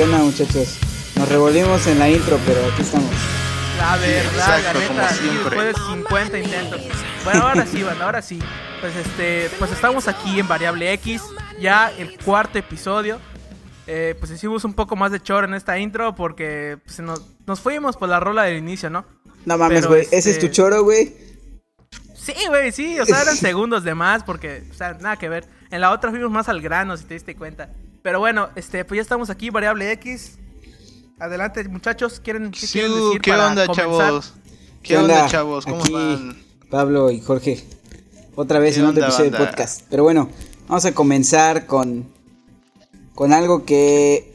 ¿Qué onda? ¿Qué onda, muchachos? Nos revolvimos en la intro, pero aquí estamos. la verdad, exacto, la neta, después de 50 intentos. Bueno, ahora sí, banda, ahora sí. Pues este, pues estamos aquí en Variable X, ya el cuarto episodio. Eh, pues hicimos un poco más de choro en esta intro porque pues, se nos, nos fuimos por la rola del inicio, ¿no? No mames, güey. este- Ese es tu choro, güey. Sí, güey, sí, o sea, eran segundos de más porque, o sea, nada que ver. En la otra fuimos más al grano, si te diste cuenta. Pero bueno, este, pues ya estamos aquí, variable X. Adelante, muchachos, ¿quieren, qué quieren Siu, decir ¿Qué para onda, comenzar? chavos? ¿Qué onda, chavos? ¿Cómo Aquí van? Pablo y Jorge. Otra vez ¿Qué en otro episodio de podcast. Pero bueno, vamos a comenzar con. Con algo que.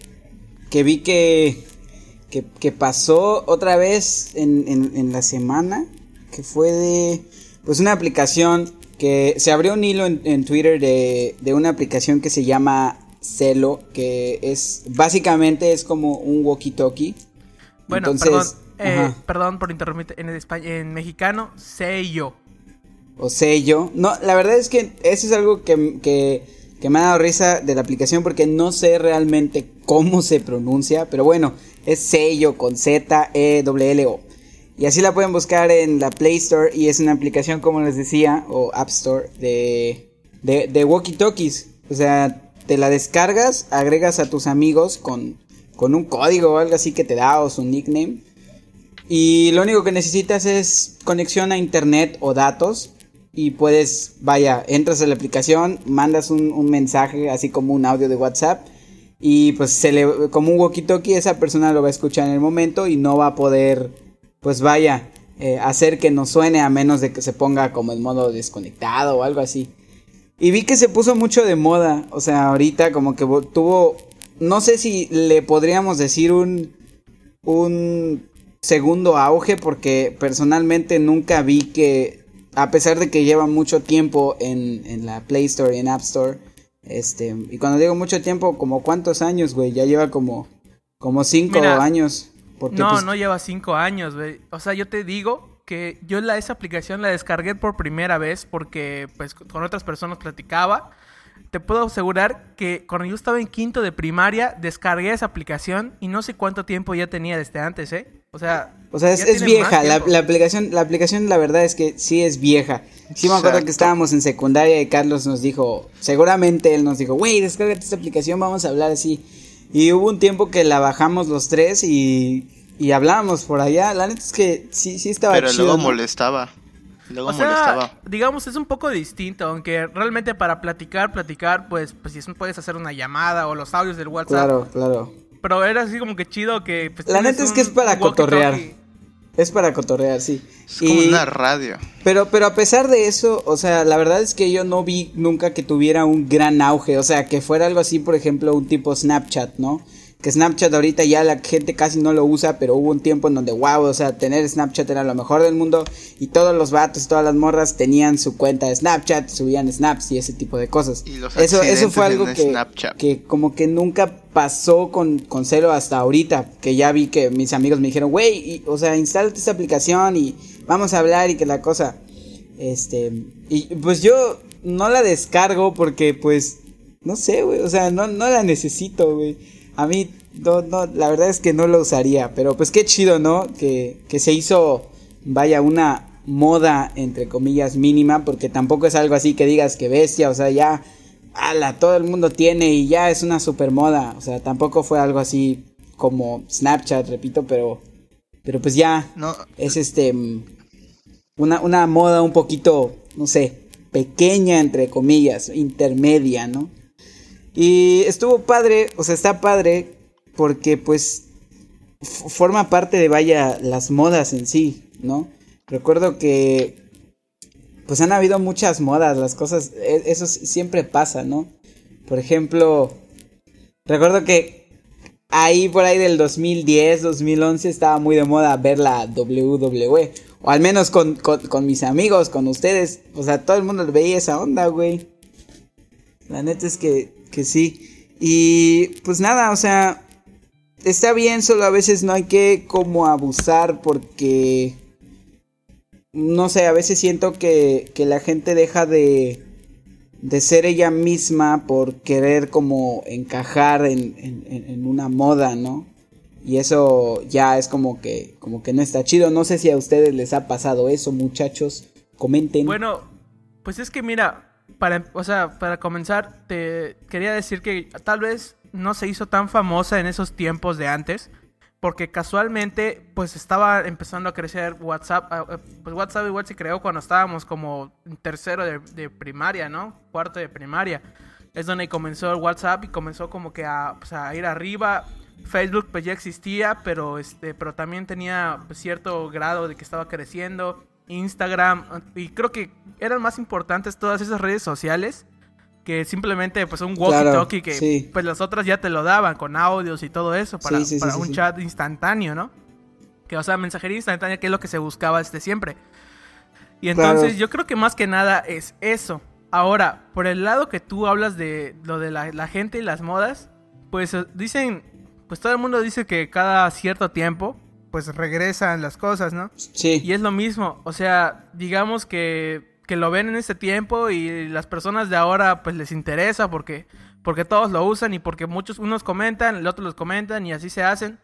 Que vi que. Que, que pasó otra vez en, en- en la semana. Que fue de. Pues una aplicación. Que se abrió un hilo en, en Twitter de, de una aplicación que se llama Celo. Que es. Básicamente es como un walkie-talkie. Bueno, Entonces, perdón, eh, perdón por interrumpir en, espa- en mexicano, yo. o sello. No, la verdad es que eso es algo que, que, que me ha dado risa de la aplicación porque no sé realmente cómo se pronuncia, pero bueno, es sello con Z, E, W, L, O. Y así la pueden buscar en la Play Store y es una aplicación, como les decía, o App Store de, de, de walkie-talkies. O sea, te la descargas, agregas a tus amigos con, con un código o algo así que te da o su nickname. Y lo único que necesitas es conexión a internet o datos. Y puedes, vaya, entras a la aplicación, mandas un, mensaje, así como un audio de WhatsApp. Y pues se le, como un walkie-talkie, esa persona lo va a escuchar en el momento y no va a poder, pues vaya, eh, hacer que no suene a menos de que se ponga como en modo desconectado o algo así. Y vi que se puso mucho de moda, o sea, ahorita como que vo- tuvo, no sé si le podríamos decir un, un segundo auge porque personalmente nunca vi que, a pesar de que lleva mucho tiempo en, en la Play Store y en App Store, este, y cuando digo mucho tiempo, como cuántos años, güey, ya lleva como, como cinco Mira, años. Porque, No, pues, no lleva cinco años, güey. O sea, yo te digo que yo la, esa aplicación la descargué por primera vez porque pues con otras personas platicaba. Te puedo asegurar que cuando yo estaba en quinto de primaria descargué esa aplicación y no sé cuánto tiempo ya tenía desde antes, ¿eh? O sea, O sea, es, vieja, la, la aplicación, la aplicación la verdad es que sí es vieja. Sí me acuerdo que estábamos en secundaria y Carlos nos dijo, seguramente él nos dijo, güey, descárgate esta aplicación, vamos a hablar así. Y hubo un tiempo que la bajamos los tres y, y hablábamos por allá. La neta es que sí, sí estaba Pero chido. luego ¿no? molestaba. Luego O sea, molestaba. digamos, es un poco distinto, aunque realmente para platicar, platicar, pues, pues si puedes hacer una llamada o los audios del WhatsApp. Claro, claro. Pero era así como que chido que... Pues, La neta es que es para cotorrear. Es para cotorrear, sí. Es como Y- una radio. Pero, pero a pesar de eso, o sea, la verdad es que yo no vi nunca que tuviera un gran auge. O sea, que fuera algo así, por ejemplo, un tipo Snapchat, ¿no? Que Snapchat ahorita ya la gente casi no lo usa, pero hubo un tiempo en donde, wow, o sea, tener Snapchat era lo mejor del mundo. Y todos los vatos, todas las morras tenían su cuenta de Snapchat, subían snaps y ese tipo de cosas. Y los eso, eso fue algo que, Snapchat. que como que nunca pasó con, con Celo hasta ahorita. Que ya vi que mis amigos me dijeron, güey, y- o sea, instálate esta aplicación y vamos a hablar y que la cosa. Este, y pues yo no la descargo porque pues, no sé, güey, o sea, no, no la necesito, güey. A mí, no, no, la verdad es que no lo usaría, pero pues qué chido, ¿no? Que, que se hizo, vaya, una moda, entre comillas, mínima, porque tampoco es algo así que digas que bestia, o sea, ya, ala, todo el mundo tiene y ya es una super moda, o sea, tampoco fue algo así como Snapchat, repito, pero, pero pues ya, No, es este una, una moda un poquito, no sé, pequeña entre comillas, intermedia, ¿no? Y estuvo padre, o sea, está padre porque pues forma parte de vaya las modas en sí, ¿no? Recuerdo que pues han habido muchas modas, las cosas, e- eso siempre pasa, ¿no? Por ejemplo, recuerdo que ahí por ahí del 2010, 2011 estaba muy de moda ver la WWE. O al menos con, con mis amigos, con ustedes. O sea, todo el mundo veía esa onda, güey. La neta es que, que sí. Y pues nada, o sea, está bien, solo a veces no hay que como abusar porque... No sé, a veces siento que, que la gente deja de, de ser ella misma por querer como encajar en, en, una moda, ¿no? Y eso ya es como que, como que no está chido. No sé si a ustedes les ha pasado eso, muchachos. Comenten. Bueno, pues es que mira, para, o sea, para comenzar, te quería decir que tal vez no se hizo tan famosa en esos tiempos de antes porque casualmente pues estaba empezando a crecer WhatsApp, ah, eh, pues WhatsApp igual se creó cuando estábamos como tercero de, primaria, ¿no? Cuarto de primaria. Es donde comenzó el WhatsApp y comenzó como que a, pues, a ir arriba. Facebook pues ya existía, pero este, pero también tenía pues, cierto grado de que estaba creciendo. Instagram y creo que eran más importantes todas esas redes sociales que simplemente pues un walkie-talkie que pues las otras ya te lo daban con audios y todo eso para, para un chat instantáneo, ¿no? Que o sea, mensajería instantánea que es lo que se buscaba desde siempre. Y entonces yo creo que más que nada es eso. Ahora, por el lado que tú hablas de lo de la, gente y las modas, pues eh, dicen, pues todo el mundo dice que cada cierto tiempo pues regresan las cosas, ¿no? Sí. Y es lo mismo, o sea, digamos que que lo ven en este tiempo y las personas de ahora pues les interesa porque porque todos lo usan y porque muchos unos comentan, el otro los comentan y así se hacen.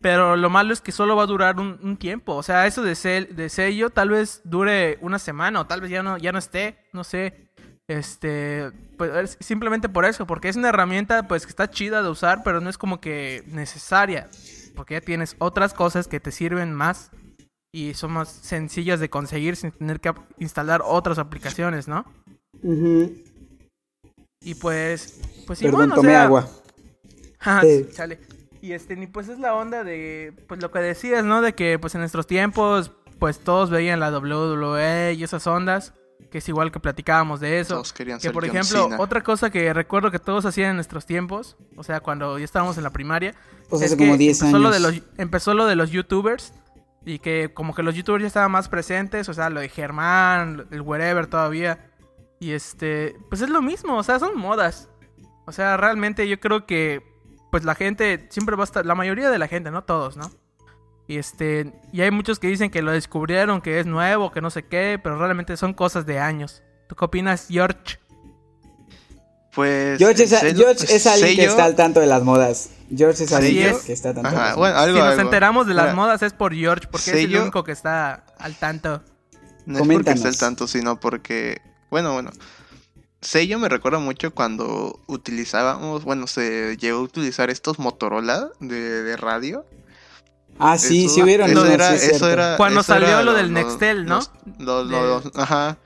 Pero lo malo es que solo va a durar un, tiempo. O sea, eso de, de sello tal vez dure una semana o tal vez ya no, ya no esté, no sé. Este, pues simplemente por eso, porque es una herramienta pues que está chida de usar, pero no es como que necesaria. Porque ya tienes otras cosas que te sirven más y son más sencillas de conseguir sin tener que instalar otras aplicaciones, ¿no? Y pues, pues sí, Perdón, tomé agua. Ah, chale. Y este, ni pues es la onda de, pues lo que decías, ¿no? De que pues en nuestros tiempos, pues todos veían la WWE y esas ondas, que es igual que platicábamos de eso. Todos querían que por ejemplo, otra cosa que recuerdo que todos hacían en nuestros tiempos, o sea, cuando ya estábamos en la primaria, pues hace como 10 años. Lo de los, empezó lo de los youtubers y que como que los youtubers ya estaban más presentes, o sea, lo de Germán, el wherever todavía. Y este, pues es lo mismo, o sea, son modas. O sea, realmente yo creo que pues la gente siempre va a estar, la mayoría de la gente, no todos, ¿no? Y este, y hay muchos que dicen que lo descubrieron, que es nuevo, que no sé qué, pero realmente son cosas de años. ¿Tú qué opinas, George? Pues. George es, es alguien que está al tanto de las modas. George es alguien que está tanto. Ajá, bueno, algo, si nos enteramos de las modas es por George, porque es el único que está al tanto. No es porque esté al tanto, sino porque. Bueno, bueno. Sello me recuerda mucho cuando utilizábamos, bueno, se llegó a utilizar estos Motorola de, radio. Ah, sí, sí hubieron. Eso, era, eso era, Cuando salió lo, del Nextel, ¿no? ajá.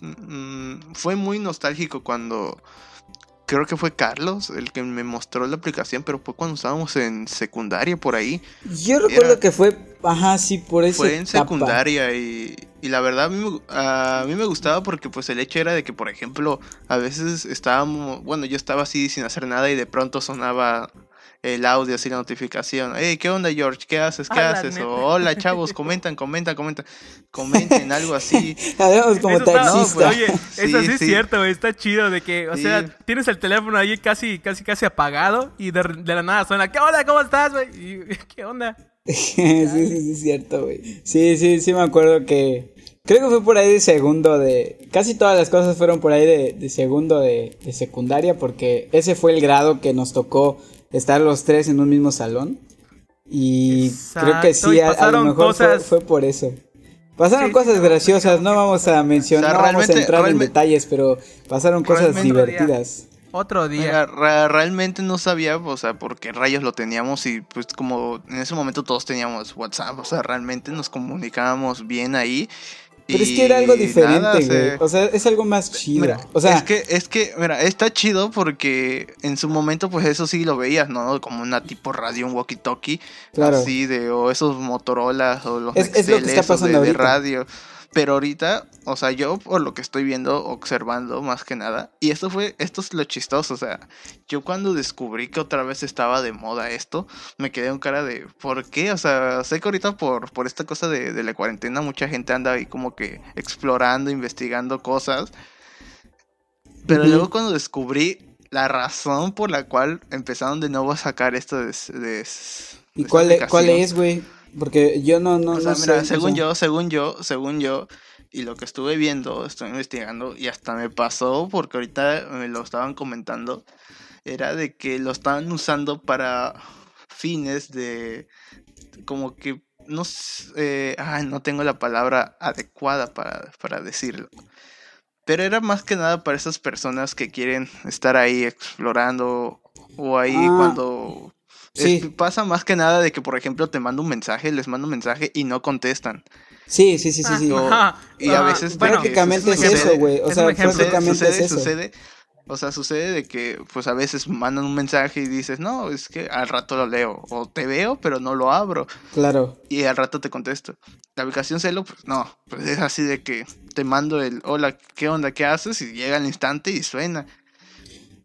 Mm, fue muy nostálgico cuando creo que fue Carlos el que me mostró la aplicación, pero fue cuando estábamos en secundaria por ahí. Yo recuerdo que fue, ajá, sí, por eso. Fue en secundaria y, y, la verdad a mí, a mí me gustaba porque pues el hecho era de que, por ejemplo, a veces estábamos, bueno, yo estaba así sin hacer nada y de pronto sonaba el audio, así la notificación. Hey, ¿qué onda, George? ¿Qué haces? ¿Qué haces? O, hola, chavos, comentan, comentan, comentan. Comenten algo así. como taxista. Pues, oye, eso sí, es cierto, güey. Está chido de que, o sea, tienes el teléfono ahí casi, casi, casi apagado y de, la nada suena, ¿qué onda? ¿Cómo estás, güey? ¿Qué onda? sí, sí, sí, es cierto, güey. Sí, sí, sí me acuerdo que... Creo que fue por ahí de segundo de... Casi todas las cosas fueron por ahí de, de segundo de, de secundaria porque ese fue el grado que nos tocó estar los tres en un mismo salón. Y creo que sí, a, lo mejor fue, por eso. Pasaron cosas graciosas, no vamos a mencionar, no vamos a entrar en detalles, pero pasaron cosas divertidas. Otro día. realmente no sabía, o sea, por qué rayos lo teníamos y pues como en ese momento todos teníamos WhatsApp, o sea, realmente nos comunicábamos bien ahí pero es que era algo diferente, güey. O sea, es algo más chido. o sea, es que, es que, mira, está chido porque en su momento, pues eso sí lo veías, ¿no? Como una tipo radio, un walkie-talkie. Claro. Así de, o esos Motorolas, o los es, es lo que está pasando de radio. Pero ahorita, o sea, yo por lo que estoy viendo, observando más que nada, y esto fue, esto es lo chistoso, o sea, yo cuando descubrí que otra vez estaba de moda esto, me quedé en cara de, ¿por qué? O sea, sé que ahorita por, por esta cosa de, de la cuarentena mucha gente anda ahí como que explorando, investigando cosas, pero luego cuando descubrí la razón por la cual empezaron de nuevo a sacar esto de... de, ¿Y cuál, cuál es, güey? Porque yo no, no, o sea, mira, según yo, según yo, según yo, Y lo que estuve viendo, estoy investigando y hasta me pasó porque ahorita me lo estaban comentando, era de que lo estaban usando para fines de como que no sé, eh, ay, no tengo la palabra adecuada para, para decirlo. Pero era más que nada para esas personas que quieren estar ahí explorando o ahí Ah, cuando sí. es- pasa más que nada de que por ejemplo te mando un mensaje, les mando un mensaje y no contestan. Sí, sí, sí, sí, sí. o- y a ajá, veces bueno, prácticamente es sucede- eso, güey. O sea, prácticamente sucede, es eso. sucede. O sea, sucede de que, pues a veces mandan un mensaje y dices, no, es que al rato lo leo. O te veo, pero no lo abro. Claro. Y al rato te contesto. La aplicación Celo, pues no. Pues es así de que te mando el, hola, ¿qué onda? ¿Qué haces? Y llega al instante y suena.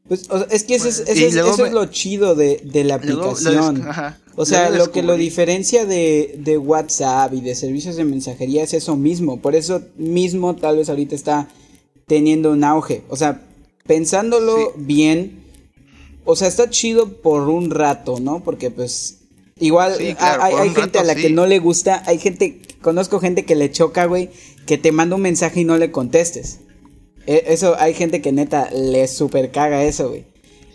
Pues, o sea, es que eso, es, Pues, eso y es- luego eso me- es lo chido de, de la des- aplicación. ajá. O sea, lo que lo diferencia de, de WhatsApp y de servicios de mensajería es eso mismo. Por eso mismo tal vez ahorita está teniendo un auge. O sea, pensándolo bien, o sea, está chido por un rato, ¿no? Porque pues igual Sí, hay- claro, hay, por hay un gente a la que no le gusta, hay gente, conozco gente que le choca, güey, que te manda un mensaje y no le contestes. E- Eso, hay gente que neta le super caga eso, güey.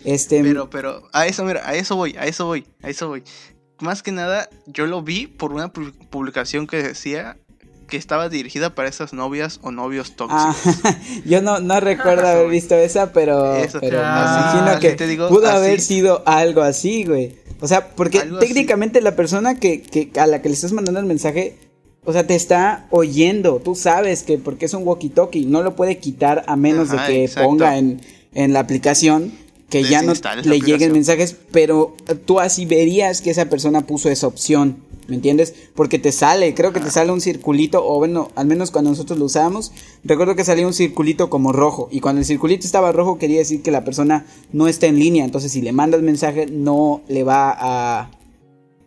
Este, Pero, pero, a eso, mira, a eso voy, a eso voy, a eso voy. Más que nada, yo lo vi por una pu- publicación que decía que estaba dirigida para esas novias o novios tóxicos. Ah, yo no, no recuerdo haber visto esa, pero, Eso, pero me ah, imagino que te digo, pudo así. haber sido algo así, güey. O sea, porque Algo así. técnicamente la persona que, que a la que le estás mandando el mensaje, o sea, te está oyendo. Tú sabes que porque es un walkie-talkie, no lo puede quitar a menos Ajá, de que exacto. ponga en, en la aplicación que ya no le lleguen mensajes, pero tú así verías que esa persona puso esa opción. ¿Me entiendes? Porque te sale, creo que te sale un circulito, o bueno, al menos cuando nosotros lo usábamos, recuerdo que salía un circulito como rojo, y cuando el circulito estaba rojo quería decir que la persona no está en línea, entonces si le mandas mensaje no le va a,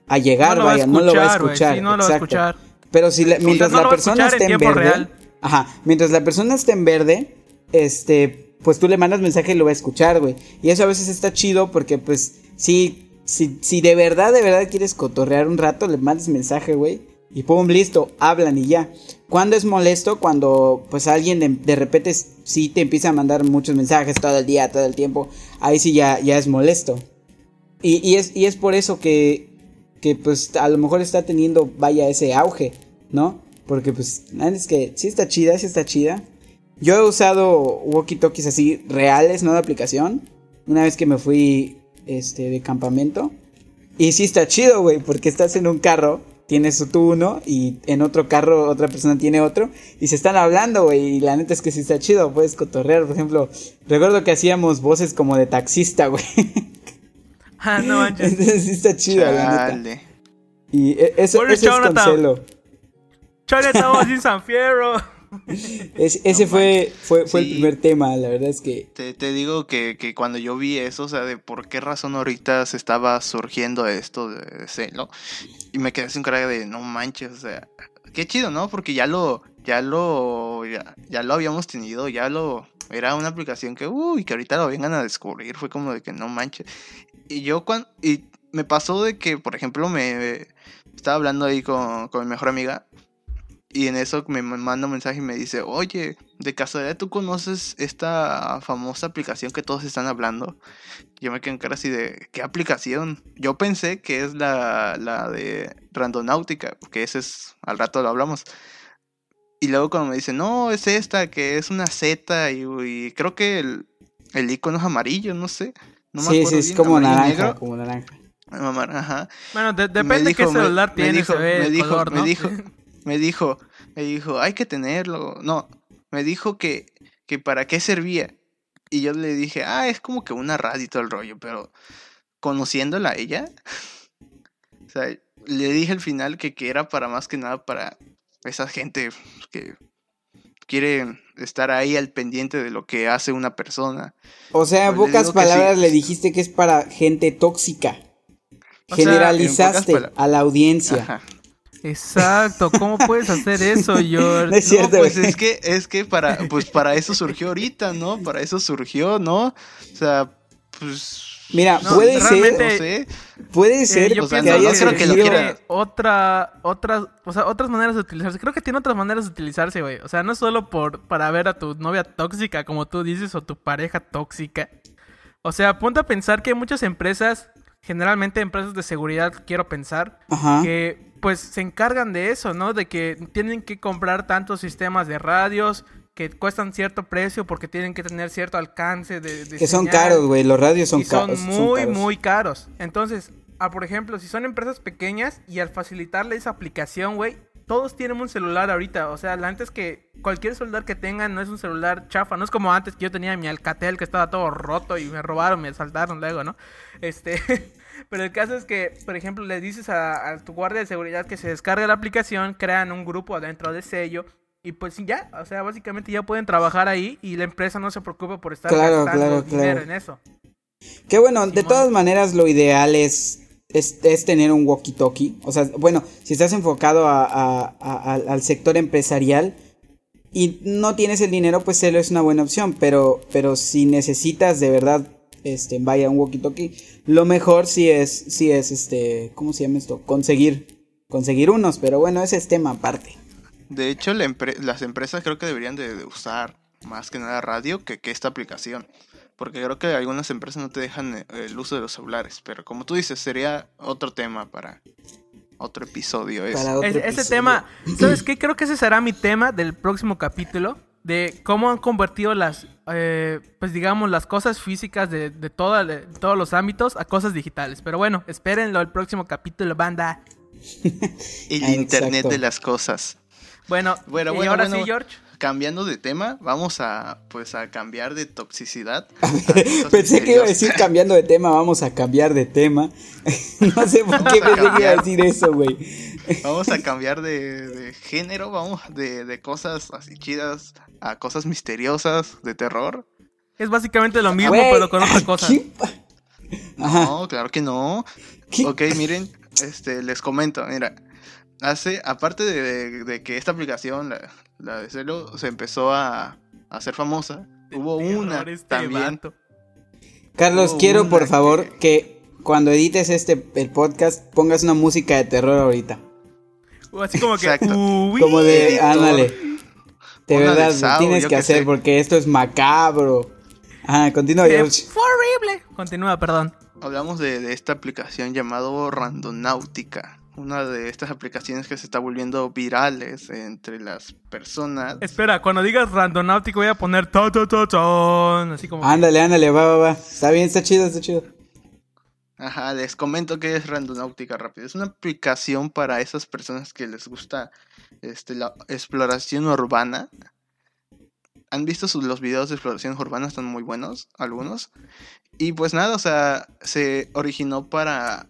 a llegar, No lo va a vaya, no lo va a escuchar, sí, no lo va a escuchar. Pero si la- mientras no la persona esté en verde, real. ajá, mientras la persona esté en verde, este, pues tú le mandas mensaje y lo va a escuchar, güey. Y eso a veces está chido porque, pues, si, si, si de verdad, de verdad quieres cotorrear un rato, le mandas mensaje, güey. Y pum, listo, hablan y ya. Cuando es molesto? Cuando, pues, alguien de, de repente sí te empieza a mandar muchos mensajes todo el día, todo el tiempo. Ahí sí ya, ya es molesto. Y, y es, y es por eso que, que, pues, a lo mejor está teniendo, vaya, ese auge, ¿no? Porque, pues, es que sí está chida, sí está chida. Yo he usado walkie-talkies así reales, no de aplicación. Una vez que me fui este, de campamento. Y sí está chido, güey, porque estás en un carro, tienes tú uno y en otro carro otra persona tiene otro y se están hablando, güey. Y la neta es que sí está chido, puedes cotorrear. Por ejemplo, recuerdo que hacíamos voces como de taxista, güey. Ah, no manches. Sí está chido, la neta. Chale. Y e- eso, Where is eso es con Jonathan? celo. Chale, estamos en San Fierro. Es- ese fue, fue, fue el Sí. primer tema, la verdad es que... Te, te digo que, que cuando yo vi eso, o sea, de por qué razón ahorita se estaba surgiendo esto de, de celo, y me quedé sin cara de no manches, o sea, qué chido, ¿no? Porque ya lo, ya lo, ya, ya lo habíamos tenido, ya lo, era una aplicación que, uy, que ahorita lo vengan a descubrir, fue como de que no manches. Y yo cuando, y me pasó de que, por ejemplo, me estaba hablando ahí con, con mi mejor amiga, y en eso me manda un mensaje y me dice, oye, de casualidad tú conoces esta famosa aplicación que todos están hablando. Yo me quedé en cara así de, ¿qué aplicación? Yo pensé que es la, la de Randonáutica, que ese es, al rato lo hablamos. Y luego cuando me dice, no, es esta, que es una Z y, y creo que el, el icono es amarillo, no sé. No me sí, sí, es bien, como naranja, negro. como naranja. Mamá, Ajá. Bueno, de- Me depende qué dijo, me- celular me tienes, dijo, se ve me el dijo, color, me ¿no? dijo, me dijo, me dijo, hay que tenerlo. No, me dijo que, que para qué servía. Y yo le dije, ah, es como que una radio y todo el rollo, pero conociéndola a ella, o sea, le dije al final que, que era para más que nada para esa gente que quiere estar ahí al pendiente de lo que hace una persona. O sea, en Pues pocas sí. palabras le dijiste que es para gente tóxica. O Generalizaste a la audiencia. Ajá. Exacto, ¿cómo puedes hacer eso, George? No es No, cierto, pues güey. es que, es que para, pues para eso surgió ahorita, ¿no? Para eso surgió, ¿no? O sea, pues Mira, No, puede realmente- ser, No sé. puede Eh, ser yo o sea, que pienso haya no creo que lo quiera- otra, otras, o sea, otras maneras de utilizarse. Creo que tiene otras maneras de utilizarse, güey. O sea, no solo por para ver a tu novia tóxica, como tú dices, o tu pareja tóxica. O sea, ponte a pensar que hay muchas empresas, generalmente empresas de seguridad, quiero pensar, Ajá. que pues se encargan de eso, ¿no? De que tienen que comprar tantos sistemas de radios que cuestan cierto precio porque tienen que tener cierto alcance de, de Que son señal caros, güey. Los radios son y son caros. muy, caros. muy caros. Entonces, ah, por ejemplo, si son empresas pequeñas y al facilitarle esa aplicación, güey, todos tienen un celular ahorita. O sea, antes que cualquier celular que tengan no es un celular chafa. No es como antes que yo tenía mi Alcatel que estaba todo roto y me robaron, me asaltaron luego, ¿no? Este. Pero el caso es que, por ejemplo, le dices a, a tu guardia de seguridad que se descargue la aplicación, crean un grupo adentro de sello. Y pues ya, o sea, básicamente ya pueden trabajar ahí y la empresa no se preocupa por estar Claro, gastando claro, dinero claro. en eso. Que bueno, de todas maneras lo ideal es, es, es tener un walkie-talkie. O sea, bueno, si estás enfocado a- a- a- al- al sector empresarial y no tienes el dinero, pues celo es una buena opción. Pero, pero si necesitas de verdad, este, vaya, un walkie-talkie, lo mejor sí es, sí es, este, ¿cómo se llama esto? Conseguir, conseguir unos. Pero bueno, ese es tema aparte. De hecho, la empre- las empresas creo que deberían de, de usar más que nada radio que, que esta aplicación. Porque creo que algunas empresas no te dejan eh, el uso de los celulares. Pero como tú dices, sería otro tema para otro episodio. eso. Para otro Es- ese episodio. tema, ¿sabes qué? Creo que ese será mi tema del próximo capítulo. De cómo han convertido las, eh, pues digamos, las cosas físicas de, de, toda- de todos los ámbitos a cosas digitales. Pero bueno, espérenlo el próximo capítulo, banda. El Ah, Internet exacto. de las cosas. Bueno, Bueno, y bueno, ahora bueno. sí, George. Cambiando de tema, vamos a pues a cambiar de toxicidad. Pensé que iba a decir cambiando de tema, vamos a cambiar de tema. no sé por qué pensé que iba a decir eso, güey. Vamos a cambiar de, de género, vamos de, de cosas así chidas a cosas misteriosas, de terror. Es básicamente lo mismo, pero con otra cosa. ¿qué pa- Ajá. No, claro que no. ¿Qué? Ok, miren, este, les comento, mira, hace, aparte de, de- de que esta aplicación, la, la de Celo, se empezó a, a hacer famosa, hubo una este también. vato. Carlos, hubo quiero por favor que cuando edites este el podcast pongas una música de terror ahorita. O Así como que. Uy, Como de, ándale. De Una verdad, tienes que hacer sé. porque esto es macabro. Ajá, continúa, George. fue horrible. Continúa, perdón. Hablamos de, de esta aplicación llamado Randonáutica, una de estas aplicaciones que se está volviendo virales entre las personas. Espera, cuando digas randonáutico voy a poner ta ta ta tan, así como que- Ándale, ándale, va, va, va. Está bien, está chido, está chido. Ajá, les comento que es Randonáutica rápido. Es una aplicación para esas personas que les gusta este, la exploración urbana. ¿Han visto sus- los videos de exploración urbana? Están muy buenos, algunos. Y pues nada, o sea, se originó para,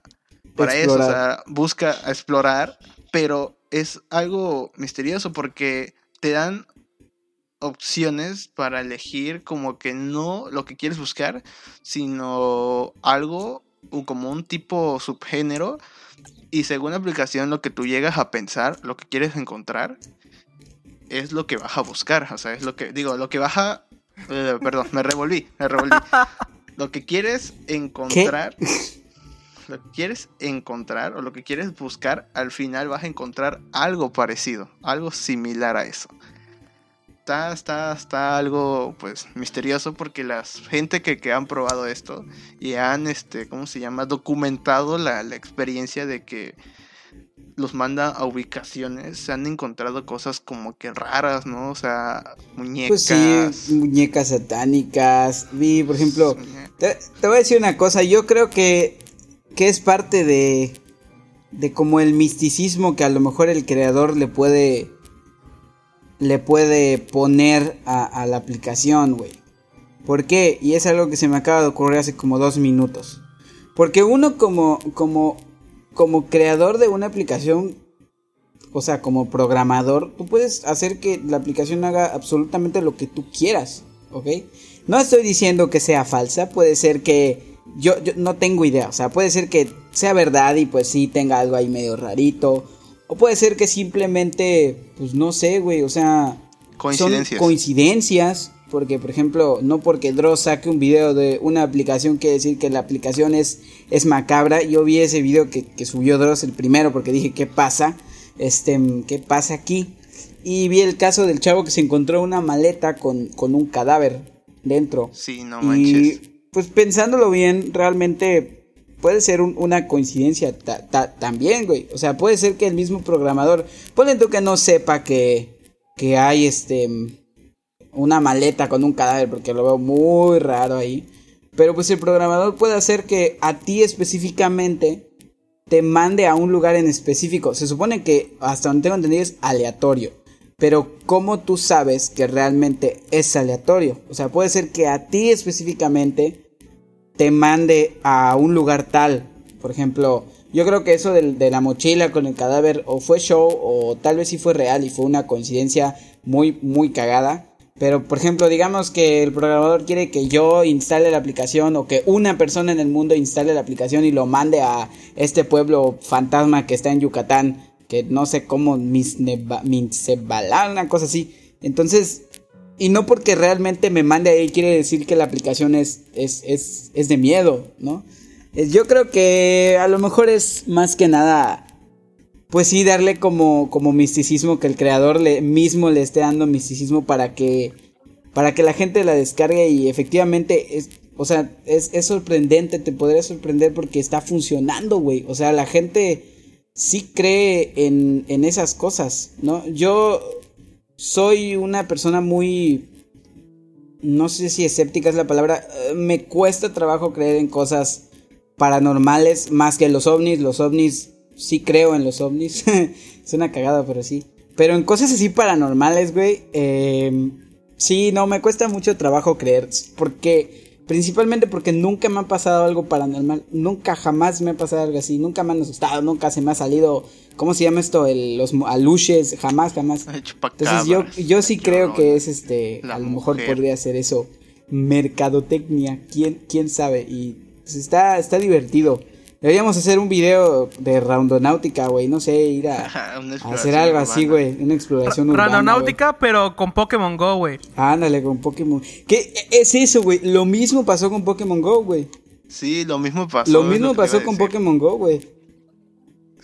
para eso, o sea, busca explorar, pero es algo misterioso porque te dan opciones para elegir como que no lo que quieres buscar, sino algo o como un tipo subgénero. Y según la aplicación lo que tú llegas a pensar, lo que quieres encontrar es lo que vas a buscar, o sea, es lo que digo, lo que vas a eh, perdón, me revolví, me revolví. Lo que quieres encontrar lo que quieres encontrar o lo que quieres buscar, al final vas a encontrar algo parecido, algo similar a eso. Está, está, está algo pues misterioso porque la gente que, que han probado esto y han, este, ¿cómo se llama? Documentado la, la experiencia de que los manda a ubicaciones, se han encontrado cosas como que raras, ¿no? O sea, muñecas. Pues sí, muñecas satánicas. Vi, por ejemplo, te, te voy a decir una cosa. Yo creo que, que es parte de, de como el misticismo que a lo mejor el creador le puede, le puede poner a, la aplicación, güey. ¿Por qué? Y es algo que se me acaba de ocurrir hace como dos minutos. Porque uno como, como, como creador de una aplicación, o sea, como programador, tú puedes hacer que la aplicación haga absolutamente lo que tú quieras, ¿ok? No estoy diciendo que sea falsa, puede ser que yo, yo no tengo idea, o sea, puede ser que sea verdad y pues sí tenga algo ahí medio rarito, o puede ser que simplemente, pues no sé, güey, o sea, Coincidencias. son coincidencias porque por ejemplo, no porque Dross saque un video de una aplicación quiere decir que la aplicación es, es macabra. Yo vi ese video que, que subió Dross el primero porque dije, ¿qué pasa? Este, ¿qué pasa aquí? Y vi el caso del chavo que se encontró una maleta con, con un cadáver dentro. Sí, no manches. Y pues pensándolo bien, realmente puede ser un- una coincidencia ta- ta- también, güey. O sea, puede ser que el mismo programador, ponle tú que no sepa que, que hay este una maleta con un cadáver, porque lo veo muy raro ahí. Pero pues el programador puede hacer que a ti específicamente te mande a un lugar en específico. Se supone que hasta donde tengo entendido es aleatorio. Pero ¿cómo tú sabes que realmente es aleatorio? O sea, puede ser que a ti específicamente te mande a un lugar tal. Por ejemplo, yo creo que eso del- de la mochila con el cadáver o fue show o tal vez sí fue real y fue una coincidencia muy, muy cagada. Pero, por ejemplo, digamos que el programador quiere que yo instale la aplicación o que una persona en el mundo instale la aplicación y lo mande a este pueblo fantasma que está en Yucatán, que no sé cómo, Misneba- Mincebalá, una cosa así. Entonces, y no porque realmente me mande ahí quiere decir que la aplicación es, es, es, es de miedo, ¿no? Eh, Yo creo que a lo mejor es más que nada, pues sí, darle como, como misticismo, que el creador le, mismo le esté dando misticismo para que, para que la gente la descargue y efectivamente es, o sea, es, es sorprendente, te podría sorprender porque está funcionando, güey. O sea, la gente sí cree en, en esas cosas, ¿no? Yo soy una persona muy no sé si escéptica es la palabra, eh, me cuesta trabajo creer en cosas paranormales más que los ovnis. Los ovnis, sí creo en los ovnis. es una cagada, pero sí. Pero en cosas así paranormales, güey, eh, sí, no, me cuesta mucho trabajo creer. Porque, principalmente porque nunca me ha pasado algo paranormal. Nunca, jamás me ha pasado algo así. Nunca me han asustado, nunca se me ha salido, ¿cómo se llama esto? El, los aluches, jamás, jamás. Entonces yo, yo sí creo que es este, la a lo mejor mujer. podría ser eso, mercadotecnia, quién, quién sabe, y pues está, está divertido. Deberíamos hacer un video de Raundonáutica, güey, no sé, ir a, hacer algo así, güey, una exploración urbana. güey. Randonáutica, pero con Pokémon Go, güey. Ándale, con Pokémon. ¿Qué es eso, güey? Lo mismo pasó con Pokémon Go, güey. Sí, lo mismo pasó. Lo mismo pasó con. Pokémon Go, güey.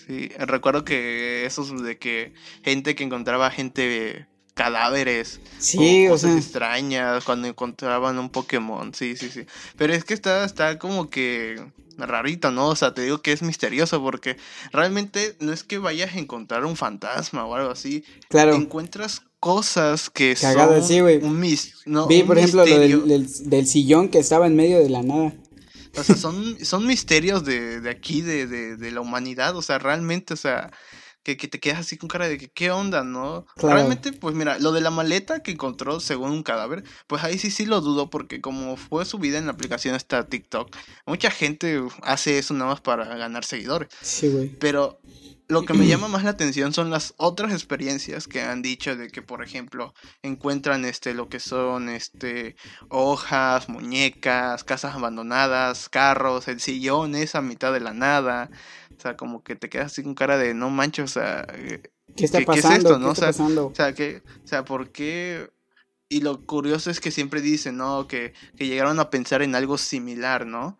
Sí, recuerdo que esos de que gente que encontraba gente cadáveres Sí, o o cosas sea. extrañas cuando encontraban un Pokémon, sí, sí, sí. Pero es que está, está como que rarito, ¿no? O sea, te digo que es misterioso porque realmente no es que vayas a encontrar un fantasma o algo así. Claro. Encuentras cosas que Cagadas, son sí, un mis, no, Vi, un por ejemplo, lo misterio. del, del, del sillón que estaba en medio de la nada. O sea, son, son misterios de, de aquí, de, de, de la humanidad. O sea, realmente, o sea, que, que te quedas así con cara de que, ¿qué onda, no? Claro. Realmente, pues mira, lo de la maleta que encontró según un cadáver, pues ahí sí, sí lo dudo, porque como fue subida en la aplicación esta TikTok, mucha gente hace eso nada más para ganar seguidores. Sí, güey. Pero lo que me llama más la atención son las otras experiencias que han dicho de que, por ejemplo, encuentran este lo que son este hojas, muñecas, casas abandonadas, carros, el sillón es a mitad de la nada. O sea, como que te quedas así con cara de no manches, o sea, eh, ¿Qué está ¿Qué- qué es pasando? esto, ¿Qué no? está O sea, pasando? o sea, que, o sea, ¿por qué? Y lo curioso es que siempre dicen, ¿no? Que, que llegaron a pensar en algo similar, ¿no?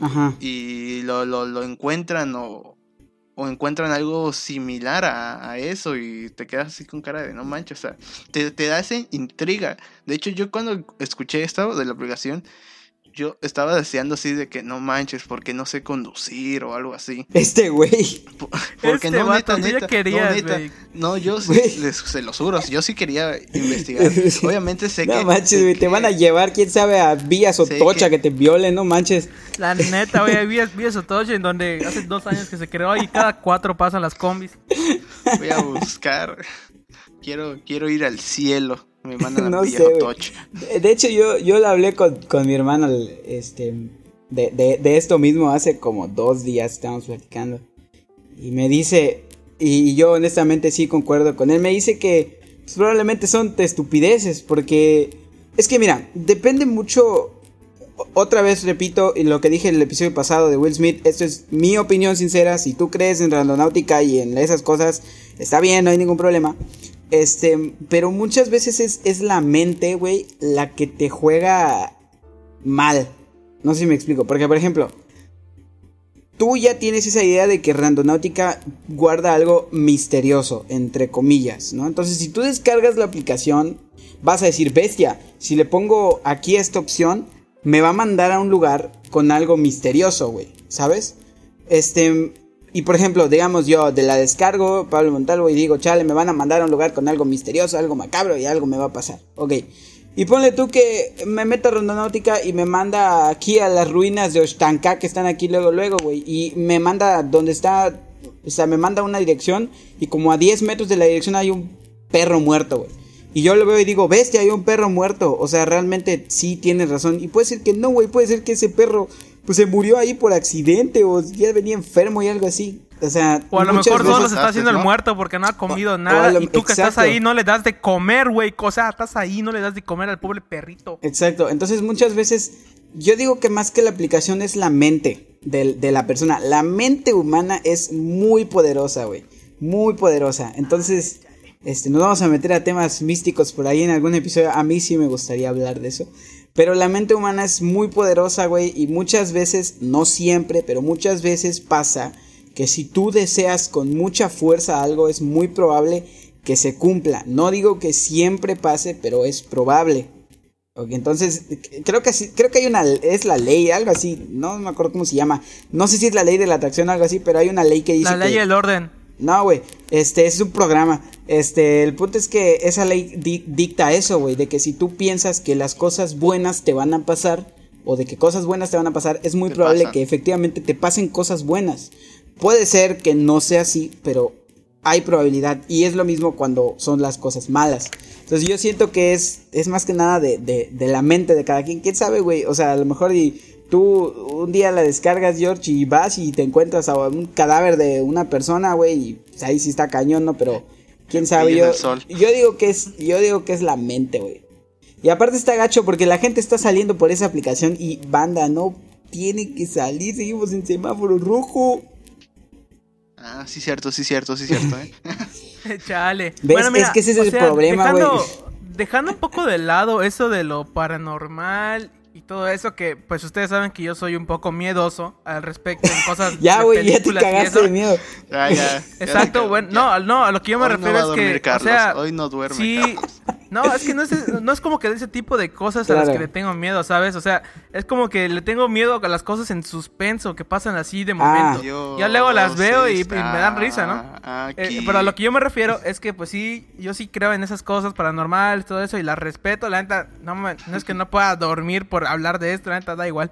Ajá. y lo, lo, lo encuentran o, o encuentran algo similar a, a eso y te quedas así con cara de no manches, o sea, te, te da esa intriga. De hecho, yo cuando escuché esto de la aplicación, yo estaba deseando así de que no manches, porque no sé conducir o algo así. Este güey. Porque Este no, vato, neta, neta, querías, no, neta, güey. no, yo les- se los juro, yo sí quería investigar. Obviamente sé que... No manches, güey. Te que- van a llevar, quién sabe, a Villas o sé Tocha que- que te violen, no manches. La neta, güey, vi, vi eso todo en donde hace dos años que se creó y cada cuatro pasan las combis. Voy a buscar. Quiero, quiero ir al cielo. Me mandan No sé. De hecho, yo, yo lo hablé con, con mi hermano, este, de, de, de esto mismo hace como dos días estábamos platicando. Y me dice, y yo honestamente sí concuerdo con él, me dice que pues, probablemente son de estupideces, porque es que mira, depende mucho, otra vez repito, lo que dije en el episodio pasado de Will Smith, esto es mi opinión sincera, si tú crees en randonáutica y en esas cosas, está bien, no hay ningún problema. Este, pero muchas veces es, es la mente, güey, la que te juega mal. No sé si me explico. Porque, por ejemplo, tú ya tienes esa idea de que Randonáutica guarda algo misterioso, entre comillas, ¿no? Entonces, si tú descargas la aplicación, vas a decir, bestia, si le pongo aquí esta opción, me va a mandar a un lugar con algo misterioso, güey, ¿sabes? Este, y por ejemplo, digamos yo de la descargo, Pablo Montalvo, y digo, chale, me van a mandar a un lugar con algo misterioso, algo macabro y algo me va a pasar. Ok. Y ponle tú que me meto a Rondonáutica y me manda aquí a las ruinas de Oshtanka que están aquí luego, luego, güey. Y me manda donde está, o sea, me manda una dirección y como a 10 metros de la dirección hay un perro muerto, güey. Y yo lo veo y digo, bestia, hay un perro muerto. O sea, realmente sí tienes razón. Y puede ser que no, güey, puede ser que ese perro pues se murió ahí por accidente o ya venía enfermo y algo así. O sea, o a lo mejor solo se está haciendo el muerto porque no ha comido O- nada. lo- y tú que estás ahí no le das de comer, güey. O sea, estás ahí no le das de comer al pobre perrito. Exacto, entonces muchas veces yo digo que más que la aplicación es la mente del- de, la persona. La mente humana es muy poderosa, güey. Muy poderosa. Entonces, este, nos vamos a meter a temas místicos por ahí en algún episodio. A mí sí me gustaría hablar de eso. Pero la mente humana es muy poderosa, güey. Y muchas veces, no siempre, pero muchas veces pasa que si tú deseas con mucha fuerza algo, es muy probable que se cumpla. No digo que siempre pase, pero es probable. Entonces, creo que creo que hay una, es la ley, algo así, no me acuerdo cómo se llama. No sé si es la ley de la atracción o algo así, pero hay una ley que dice La ley que- y el orden. no, güey, este es un programa. Este, el punto es que esa ley di- dicta eso, güey, de que si tú piensas que las cosas buenas te van a pasar, o de que cosas buenas te van a pasar, es muy probable pasan. que efectivamente te pasen cosas buenas. Puede ser que no sea así, pero hay probabilidad. Y es lo mismo cuando son las cosas malas. Entonces yo siento que es, es más que nada de, de, de la mente de cada quien. ¿Quién sabe, güey? O sea, a lo mejor y tú un día la descargas, George, y vas y te encuentras a un cadáver de una persona, güey, y ahí sí está cañón, ¿no? Pero quién sabe, yo, yo digo que es, yo digo que es la mente, güey. Y aparte está gacho porque la gente está saliendo por esa aplicación y banda no tiene que salir, seguimos en semáforo rojo. Ah, sí, cierto, sí, cierto, sí, cierto, ¿eh? Chale. ¿Ves? Es que ese es el sea, problema, güey. Dejando un poco de lado eso de lo paranormal todo eso, que pues ustedes saben que yo soy un poco miedoso al respecto en cosas Ya, de güey, ya te películas y cagaste eso. de miedo. Ya, ya, Exacto, bueno, ya. no, no, a lo que yo me Hoy no refiero va a es que, Carlos, o sea, hoy no duerme sí, Carlos. No, es que no es, no es como que de ese tipo de cosas a las que le tengo miedo, ¿sabes? O sea, es como que le tengo miedo a las cosas en suspenso que pasan así de Ah. momento. ya luego las veo y, y me dan risa, ¿no? Eh, pero a lo que yo me refiero es que, pues sí, yo sí creo en esas cosas paranormales, todo eso, y las respeto. La neta, no, me- no es que no pueda dormir por hablar de esto, la neta, da igual.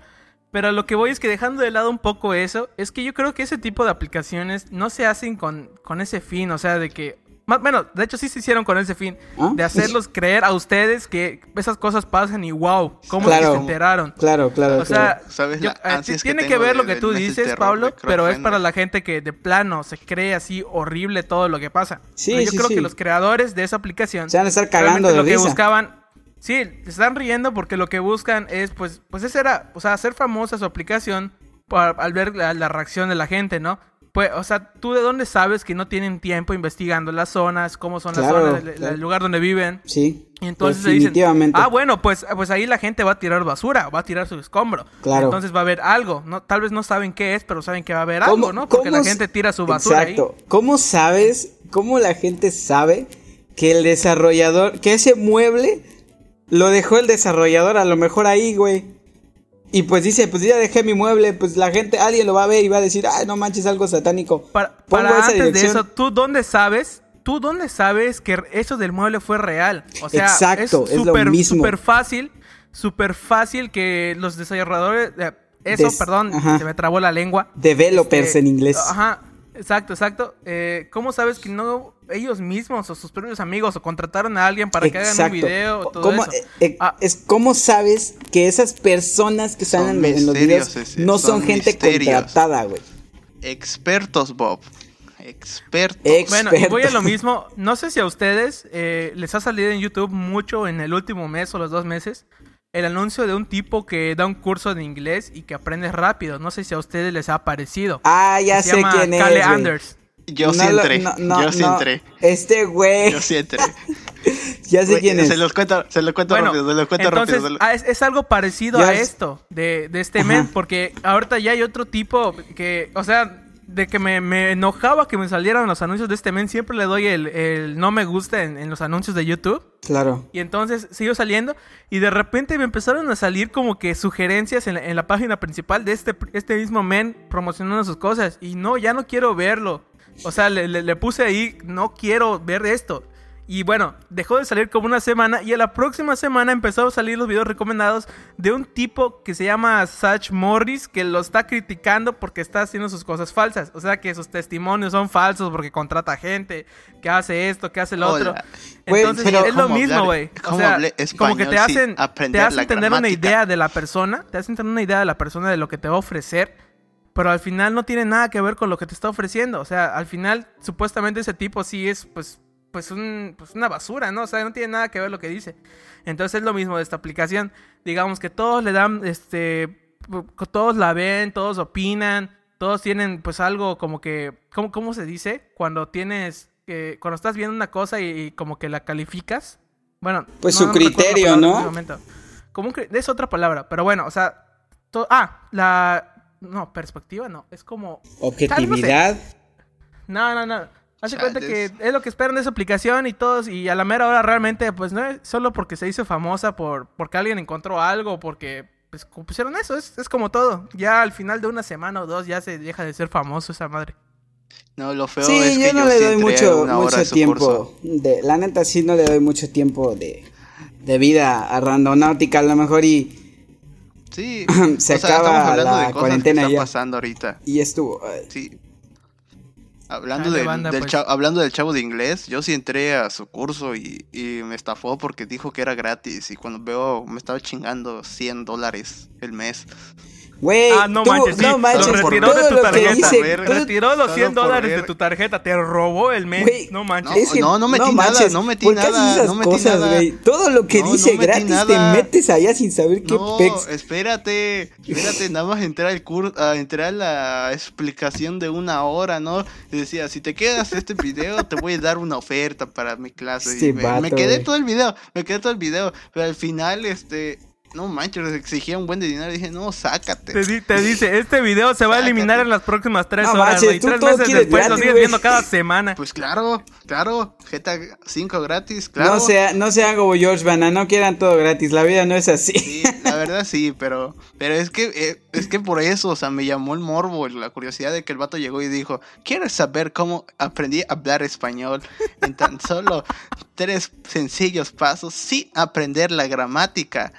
Pero lo que voy es que dejando de lado un poco eso, es que yo creo que ese tipo de aplicaciones no se hacen con, con ese fin, o sea, de que... Más, bueno, de hecho sí se hicieron con ese fin, ¿Ah? de hacerlos creer a ustedes que esas cosas pasan y wow, ¿cómo es Claro. que se enteraron? Claro, claro, O sea, claro. ¿Sabes yo- la eh, que tiene que ver de- lo que tú dices, terror Pablo, pero es para la gente que de plano se cree así horrible todo lo que pasa. Sí, Pero yo sí, creo sí. que los creadores de esa aplicación Se van a estar cagando de lo que buscaban, sí, se están riendo porque lo que buscan es pues pues ese era, o sea, hacer famosa su aplicación para- al ver la, la reacción de la gente, ¿no? Pues, o sea, ¿tú de dónde sabes que no tienen tiempo investigando las zonas, cómo son Claro, las zonas, el- claro. el lugar donde viven? Sí. Y entonces se dicen, definitivamente. ah, bueno, pues, pues ahí la gente va a tirar basura, va a tirar su escombro. Claro. Entonces va a haber algo, ¿no? Tal vez no saben qué es, pero saben que va a haber ¿Cómo- algo, ¿no? Porque la gente tira su basura Exacto. ¿Cómo sabes, cómo la gente sabe que el desarrollador, que ese mueble lo dejó el desarrollador a lo mejor ahí, güey? Y pues dice, pues ya dejé mi mueble, pues la gente, alguien lo va a ver y va a decir, ay, no manches, algo satánico. Para, para esa antes de eso, ¿tú dónde sabes? ¿Tú dónde sabes que eso del mueble fue real? O sea, Exacto, es súper fácil, súper fácil que los desarrolladores... eh, eso, Des- perdón, ajá. se me trabó la lengua. Developers Este, en inglés. Ajá, exacto, exacto. Eh, ¿Cómo sabes que no ellos mismos o sus propios amigos o contrataron a alguien para que hagan un video o todo ¿Cómo, eso? eh, eh, Ah, es cómo sabes que esas personas que salen en, en los videos ese, no son, son gente misterios. contratada, güey? Expertos, Bob. Expertos. Ex- bueno, y voy a lo mismo. No sé si a ustedes eh, les ha salido en YouTube mucho en el último mes o los dos meses el anuncio de un tipo que da un curso de inglés y que aprende rápido. No sé si a ustedes les ha parecido. Ah, ya Se sé llama quién es. Cale güey. Anders. Yo sí No lo- entré. no, no, yo sí no. entré. Este güey. Yo sí entré. Ya sé quién es. Se los cuento, se los cuento Bueno, rápido, se los cuento entonces rápido. ah, es, es algo parecido a es- esto de, de este Ajá. men, porque ahorita ya hay otro tipo que, o sea, de que me, me enojaba que me salieran los anuncios de este men, siempre le doy el, el no me gusta en, en los anuncios de YouTube. Claro. Y entonces siguió saliendo y de repente me empezaron a salir como que sugerencias en la, en la página principal de este, este mismo men promocionando sus cosas. Y no, ya no quiero verlo. O sea, le, le- le puse ahí, no quiero ver esto. Y bueno, dejó de salir como una semana y a la próxima semana empezaron a salir los videos recomendados de un tipo que se llama Sach Morris que lo está criticando porque está haciendo sus cosas falsas. O sea, que sus testimonios son falsos porque contrata gente, que hace esto, que hace lo otro. Hola. Entonces es lo ¿cómo mismo, güey. O sea, como que te hacen, te hacen tener una idea de la persona, te hacen tener una idea de la persona de lo que te va a ofrecer, pero al final no tiene nada que ver con lo que te está ofreciendo. O sea, al final, supuestamente ese tipo sí es, pues, pues, un, pues una basura, ¿no? O sea, no tiene nada que ver lo que dice. Entonces es lo mismo de esta aplicación. Digamos que todos le dan, este, todos la ven, todos opinan, todos tienen, pues, algo como que, ¿cómo, cómo se dice? Cuando tienes, eh, cuando estás viendo una cosa y, y como que la calificas. Bueno, Pues su criterio, ¿no? este. Como un es otra palabra, pero bueno, o sea, to- ah, la, no, perspectiva no, es como, Objetividad. no, no, no. Hace cuenta que es lo que esperan de esa aplicación y todos, y a la mera hora realmente, pues no es solo porque se hizo famosa, por porque alguien encontró algo, porque pues pusieron eso, es, es como todo. Ya al final de una semana o dos ya se deja de ser famoso esa madre. No, lo feo Sí, es que yo no le sí doy mucho, mucho tiempo. De, la neta, sí no le doy mucho tiempo de, de vida a Randonáutica. A lo mejor y, Sí. Se o sea, acaba estamos hablando la de cosas cuarentena que están ya. pasando ahorita. y estuvo. ay, Sí. Hablando, Dale, del, banda, del pues. chavo, hablando del chavo de inglés, yo sí entré a su curso y, y me estafó porque dijo que era gratis y cuando veo me estaba chingando 100 dólares el mes. Güey, ah, no tú- manches, sí, no manches, lo retiró de tu tarjeta. verga. todo- Retiró los Solo 100 por dólares de tu tarjeta, te robó el mes. Güey, no manches. No, no, no metí nada, manches, no metí ¿por qué haces nada, esas no metí cosas, nada. güey? Todo lo que No, no dice gratis nada. te metes allá sin saber qué No, pex. espérate, espérate, nada más entré al curso, a entrar a la explicación de una hora, ¿no? Y decía, si te quedas este video, te voy a dar una oferta para mi clase. Este y me, vato, me quedé güey. todo el video, me quedé todo el video, pero al final, este, no manches, exigía un buen de dinero, y dije, no, sácate. Te, di- te dice, este video se va a eliminar en las próximas tres No horas, manches, güey. tú Tres meses después lo sigues viendo cada semana. Pues claro, claro, GTA 5 gratis, claro. No sea, no sean como George Bana, no quieran todo gratis, la vida no es así. Sí, la verdad sí, pero pero es que eh, es que por eso, o sea, me llamó el morbo, la curiosidad de que el vato llegó y dijo, ¿quieres saber cómo aprendí a hablar español en tan solo tres sencillos pasos sin aprender la gramática?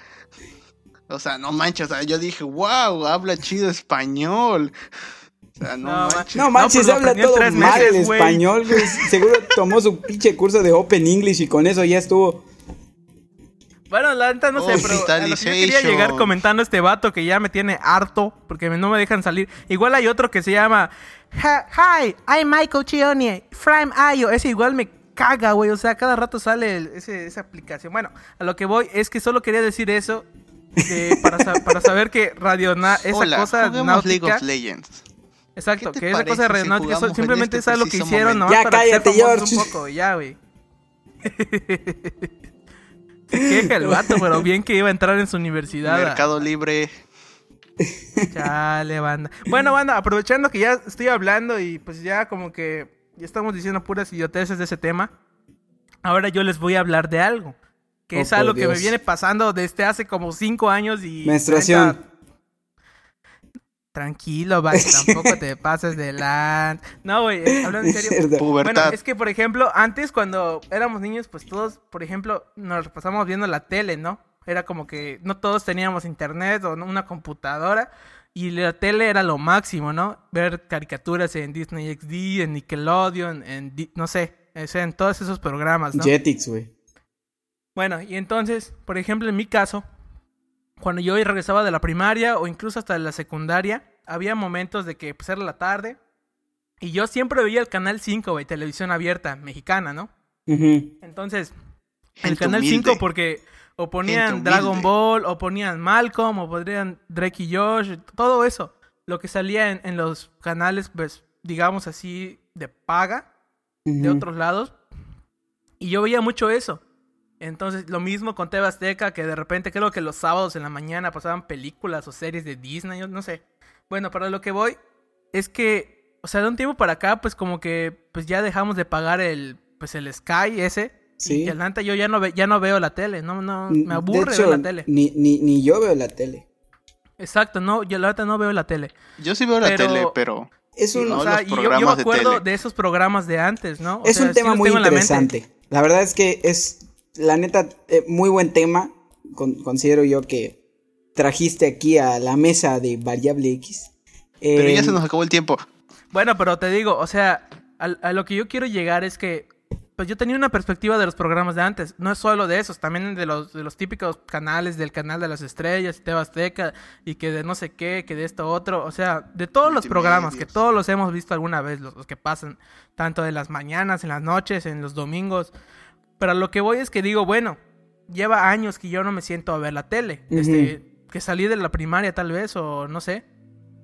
O sea, no manches, o sea, yo dije, wow, habla chido español. O sea, no, No, manches. No manches, pues habla todo tres mal meses, el español, güey. Seguro tomó su pinche curso de Open English y con eso ya estuvo. Bueno, la neta no sé, pero a lo que yo quería llegar comentando este vato que ya me tiene harto porque no me dejan salir. Igual hay otro que se llama "Ha- Hi, I'm Michael Chioni from Io. Ese igual me caga, güey. O sea, cada rato sale el- ese- esa aplicación. Bueno, a lo que voy es que solo quería decir eso de- para, sa- para saber que Radio Na- esa Hola, cosa juguemos League náutica. of Legends. Exacto, ¿Qué te que esa cosa de si aeronáutica jugamos en simplemente este es algo que hicieron momento? nomás Ya para cállate, George. un poco, ya, güey. Se queja el vato, pero bien que iba a entrar en su universidad. a- Mercado Libre. Chale, banda. Bueno, banda, aprovechando que ya estoy hablando y pues ya como que ya estamos diciendo puras idioteces de ese tema, ahora yo les voy a hablar de algo. Que Oh, es algo que me viene pasando desde hace como cinco años y... Menstruación. Tranquilo, vale, tampoco te pases de la... No, güey, eh, hablando en serio. verdad. Bueno, Pubertad. es que, por ejemplo, antes cuando éramos niños, pues todos, por ejemplo, nos pasamos viendo la tele, ¿no? Era como que no todos teníamos internet o no- una computadora y la tele era lo máximo, ¿no? Ver caricaturas en Disney XD, en Nickelodeon, en, Di- no sé, o sea, en todos esos programas, ¿no? Jetix, güey. Bueno, y entonces, por ejemplo, en mi caso, cuando yo regresaba de la primaria o incluso hasta de la secundaria, había momentos de que pues era la tarde y yo siempre veía el canal 5, güey, televisión abierta mexicana, ¿no? Entonces, el canal humilde. 5 porque o ponían Dragon. Ball, o ponían Malcolm, o podrían Drake y Josh, todo eso. Lo que salía en, en los canales, pues, digamos así, de paga de otros lados. Y yo veía mucho eso. Entonces, lo mismo con TV Azteca, que de repente creo que los sábados en la mañana pasaban películas o series de Disney, yo no sé. Bueno, para lo que voy es que, o sea, de un tiempo para acá, pues como que pues ya dejamos de pagar el pues el Sky ese. Sí. Y adelante yo ya no ve- ya no veo la tele, no no me aburre hecho, ver la tele. Ni, ni, ni yo veo la tele. Exacto, no, yo la verdad no veo la tele. Yo sí veo la Pero- tele, pero Es un, No, o sea, yo, yo me de acuerdo tele. de esos programas de antes, ¿no? O es sea, un tema muy la interesante. La, verdad es que es, la neta, eh, muy buen tema. Con- considero yo que trajiste aquí a la mesa de variable X. pero ya se nos acabó el tiempo. Bueno, pero te digo, o sea, al- a, lo que yo quiero llegar es que, pues yo tenía una perspectiva de los programas de antes, no es solo de esos, también de los, de los típicos canales, del canal de las estrellas, Teba Azteca, y que de no sé qué, que de esto otro, o sea, de todos los programas, que todos los hemos visto alguna vez, los, los que pasan, tanto de las mañanas, en las noches, en los domingos, pero lo que voy es que digo, bueno, lleva años que yo no me siento a ver la tele, Ujú. este, que salí de la primaria tal vez, o no sé,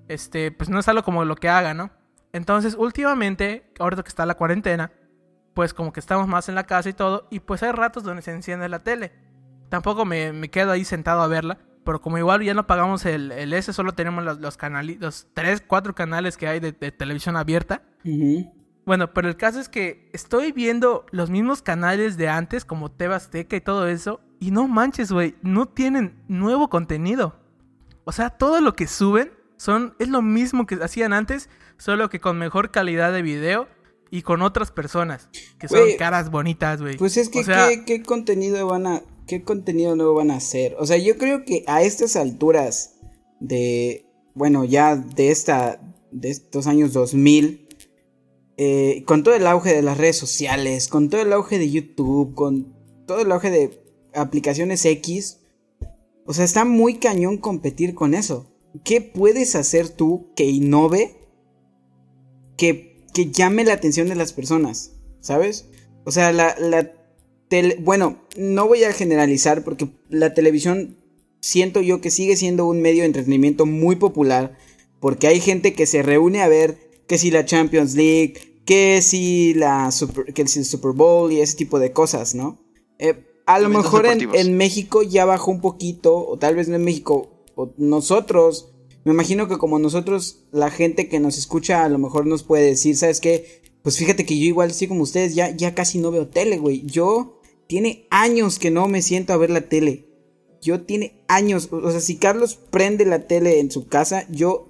este, pues no es algo como lo que haga, ¿no? Entonces, últimamente, ahorita que está la cuarentena, pues como que estamos más en la casa y todo, y pues hay ratos donde se enciende la tele. Tampoco me, me quedo ahí sentado a verla, pero como igual ya no pagamos el, el S, solo tenemos los, los canales, los tres, cuatro canales que hay de, de televisión abierta. ujú. Bueno, pero el caso es que estoy viendo los mismos canales de antes, como Teba Azteca y todo eso, y no manches, güey, no tienen nuevo contenido. O sea, todo lo que suben son es lo mismo que hacían antes, solo que con mejor calidad de video y con otras personas, que son caras bonitas, güey. Pues es que O sea, ¿qué, qué contenido van a qué contenido nuevo van a hacer. O sea, yo creo que a estas alturas de bueno, ya de esta de estos años 2000 eh, con todo el auge de las redes sociales, con todo el auge de YouTube, con todo el auge de aplicaciones X, o sea, está muy cañón competir con eso. ¿Qué puedes hacer tú que innove que, que llame la atención de las personas? ¿Sabes? O sea, la, la tele- bueno, no voy a generalizar porque la televisión siento yo que sigue siendo un medio de entretenimiento muy popular porque hay gente que se reúne a ver que si la Champions League, que si la Super, que si el Super Bowl y ese tipo de cosas, ¿no? Eh, a lo mejor en, en México ya bajó un poquito, o tal vez no en México, o nosotros, me imagino que como nosotros, la gente que nos escucha a lo mejor nos puede decir, ¿sabes qué? Pues fíjate que yo igual, así como ustedes, ya, ya casi no veo tele, güey. Yo tiene años que no me siento a ver la tele. Yo tiene años, o sea, si Carlos prende la tele en su casa, yo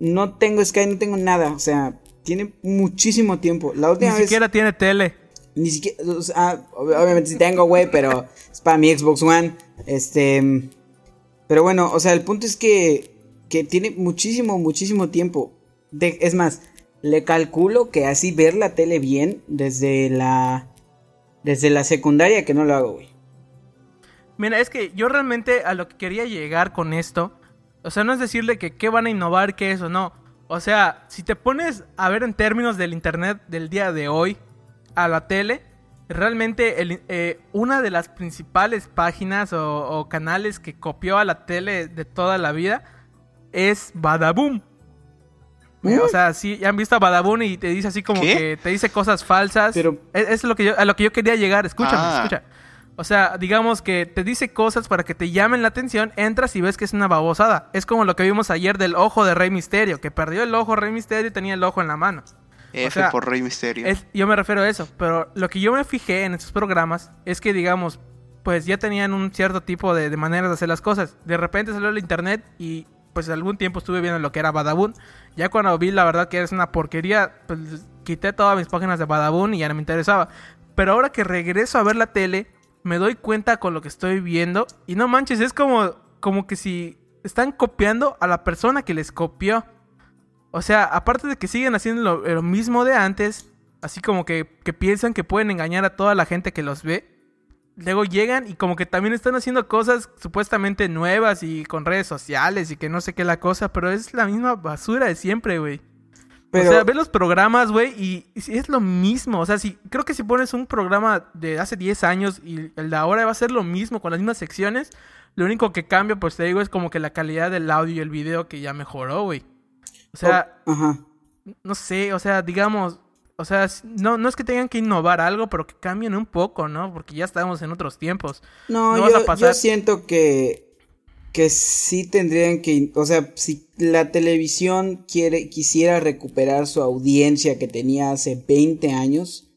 no tengo Sky, no tengo nada, o sea, tiene muchísimo tiempo. La ni última vez siquiera tiene tele. ni siquiera, o sea, ob- obviamente sí tengo, güey, pero es para mi Xbox One. Este, pero bueno, o sea, el punto es que, que tiene muchísimo, muchísimo tiempo. De- es más, le calculo que así ver la tele bien desde la, desde la secundaria que no lo hago, güey. Mira, es que yo realmente a lo que quería llegar con esto, o sea, no es decirle que qué van a innovar, qué eso, no. O sea, si te pones a ver en términos del internet del día de hoy a la tele, realmente el- eh, una de las principales páginas o, o canales que copió a la tele de toda la vida es Badaboom. ¿Mm? O sea, sí, ya han visto a Badaboom y te dice así como ¿Qué? que te dice cosas falsas. Pero- es, es lo que yo, a lo que yo quería llegar. Escúchame, Ah. escucha. O sea, digamos que te dice cosas para que te llamen la atención, entras y ves que es una babosada. Es como lo que vimos ayer del ojo de Rey Misterio, que perdió el ojo Rey Misterio y tenía el ojo en la mano. F sea, por Rey Misterio. Es- yo me refiero a eso, pero lo que yo me fijé en estos programas es que, digamos, pues ya tenían un cierto tipo de, de maneras de hacer las cosas. De repente salió el internet y pues algún tiempo estuve viendo lo que era Badabun. Ya cuando vi la verdad que es una porquería, pues quité todas mis páginas de Badabun y ya no me interesaba. Pero ahora que regreso a ver la tele, me doy cuenta con lo que estoy viendo y no manches, es como, como que si están copiando a la persona que les copió. O sea, aparte de que siguen haciendo lo, mismo de antes, así como que, que piensan que pueden engañar a toda la gente que los ve, luego llegan y como que también están haciendo cosas supuestamente nuevas y con redes sociales y que no sé qué la cosa, pero es la misma basura de siempre, güey. Pero- O sea, ves los programas, güey, y, es lo mismo. O sea, si, creo que si pones un programa de hace 10 años y el de ahora va a ser lo mismo, con las mismas secciones, lo único que cambia, pues te digo, es como que la calidad del audio y el video que ya mejoró, güey. O sea, no sé, o sea, digamos, o sea, no, no es que tengan que innovar algo, pero que cambien un poco, ¿no? Porque ya estamos en otros tiempos. No, yo, yo siento que, que sí tendrían que, o sea, si la televisión quiere, quisiera recuperar su audiencia que tenía hace 20 años,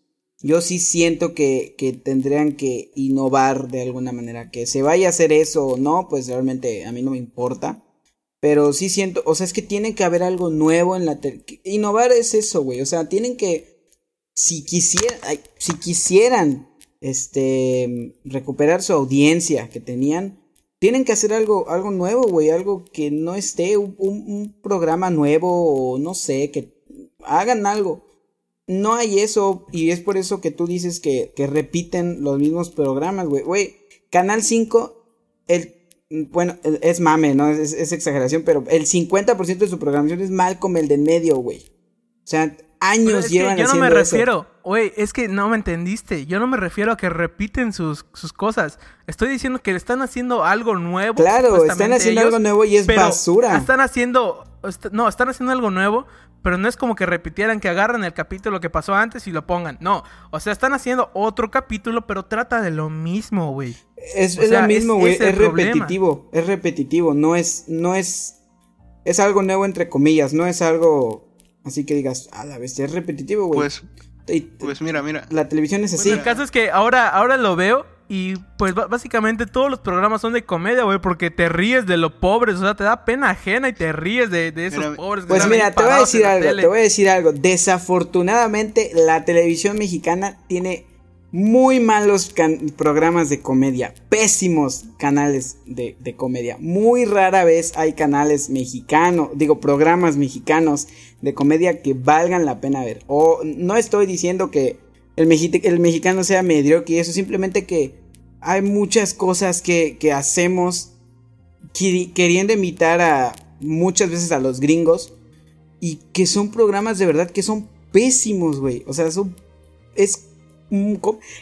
yo sí siento que, que tendrían que innovar de alguna manera. Que se vaya a hacer eso o no, pues realmente a mí no me importa. Pero sí siento, o sea, es que tiene que haber algo nuevo en la tele. Innovar es eso, güey. O sea, tienen que, si quisieran, si quisieran, este, recuperar su audiencia que tenían, tienen que hacer algo, algo nuevo, güey. Algo que no esté, un, programa nuevo o no sé, que hagan algo no hay eso y es por eso que tú dices que, repiten los mismos programas, güey. Güey, Canal 5, el, bueno, es mame, ¿no? Es, es exageración, pero el 50% de su programación es Malcolm, el de medio, güey. O sea, años llevan que yo no me refiero, güey, es que no me entendiste. Yo no me refiero a que repiten sus, sus cosas. Estoy diciendo que están haciendo algo nuevo. Claro, están haciendo algo nuevo y es basura. Están haciendo, no, están haciendo algo nuevo, pero no es como que repitieran que agarran el capítulo que pasó antes y lo pongan. No, o sea, están haciendo otro capítulo, pero trata de lo mismo, güey. Es, lo mismo, güey, es, repetitivo, es repetitivo, no es, no es, es algo nuevo entre comillas, no es algo así que digas, a la vez es repetitivo, güey. Pues, pues mira, mira. La televisión es así. el caso es que ahora, ahora lo veo y pues básicamente todos los programas son de comedia, güey, porque te ríes de lo pobres, o sea, te da pena ajena y te ríes de, esos pobres. pues mira, te voy a decir algo, te voy a decir algo. Desafortunadamente, la televisión mexicana tiene muy malos programas de comedia, pésimos canales de, de, comedia. Muy rara vez hay canales mexicanos, digo, programas mexicanos de comedia que valgan la pena ver. O no estoy diciendo que el, el mexicano sea mediocre y eso, simplemente que hay muchas cosas que, que hacemos queriendo imitar a muchas veces a los gringos y que son programas de verdad que son pésimos, güey. O sea, son, es,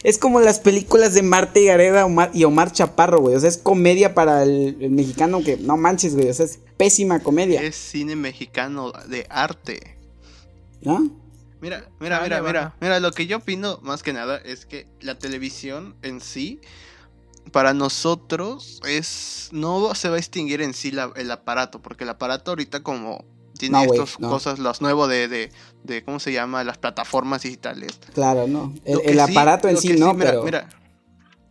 es como las películas de Marta y Gareda y Omar Chaparro, güey. O sea, es comedia para el, el, mexicano que no manches, güey. O sea, es pésima comedia. Es cine mexicano de arte. ¿No? Mira, mira, mira, mira, mira, lo que yo opino más que nada es que la televisión en sí, para nosotros es, no se va a extinguir en sí el aparato, porque el aparato ahorita como tiene estas cosas, los nuevos de, de, de, ¿cómo se llama? Las plataformas digitales. Claro, no, el, aparato en sí no, mira, pero... Mira,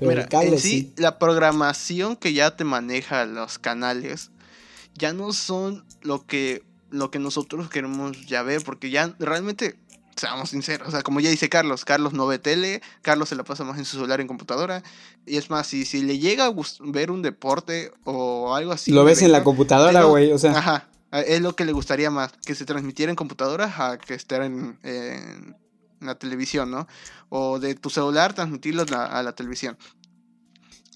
mira, en sí, la programación que ya te maneja los canales ya no son lo que lo que nosotros queremos ya ver, porque ya realmente seamos sinceros, o sea, como ya dice Carlos, Carlos no ve tele, Carlos se la pasa más en su celular en computadora, y es más, si, si le llega a ver un deporte o algo así... Lo ves en la computadora, güey, o sea... Ajá, es lo que le gustaría más, que se transmitiera en computadora a que esté en, en la televisión, ¿no? O de tu celular transmitirlo a la televisión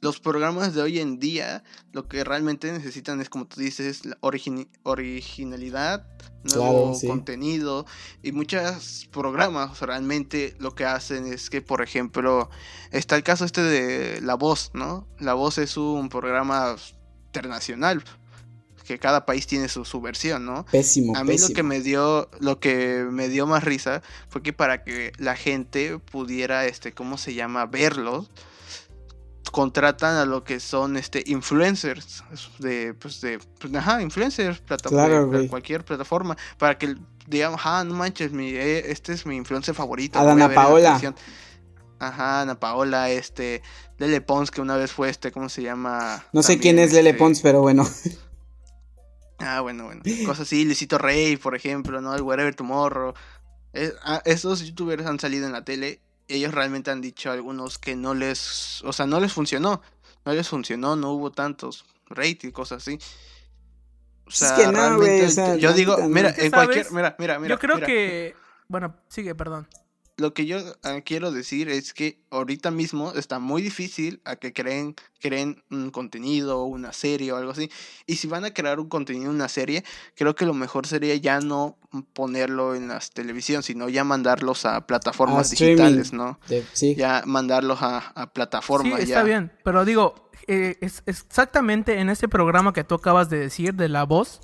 los programas de hoy en día lo que realmente necesitan es, como tú dices, la originalidad, nuevo contenido. Y muchos programas realmente lo que hacen es que, por ejemplo, está el caso este de La Voz, ¿no? La Voz es un programa internacional que cada país tiene su, su versión, ¿no? Pésimo. A mí lo que me dio, lo que me dio más risa fue que para que la gente pudiera, este, ¿cómo se llama? Verlos contratan a lo que son este influencers de pues de pues, ajá, influencers plataforma cualquier plataforma para que digamos ah no manches mi eh, este es mi influencer favorito a Ana Paola ajá Ana Paola este Lele Pons que una vez fue este cómo se llama no sé quién es Lele este Pons pero bueno ah bueno bueno. Cosas así Luisito Rey por ejemplo no el Wherever Tomorrow. Eh, ah, esos youtubers han salido en la tele ellos realmente han dicho algunos que no les, o sea, no les funcionó, no les funcionó, no hubo tantos rating, cosas así. O sea, es que no, realmente, yo digo, mira, en cualquier, mira, mira, mira. Yo creo que, bueno, sigue, perdón lo que yo ah, quiero decir es que ahorita mismo está muy difícil a que creen, creen un contenido, una serie o algo así. Y si van a crear un contenido, una serie, creo que lo mejor sería ya no ponerlo en las televisión, sino ya mandarlos a plataformas digitales, ¿no? Ya mandarlos a, plataformas. Sí, está bien, pero digo, eh, es exactamente en ese programa que tú acabas de decir de La Voz,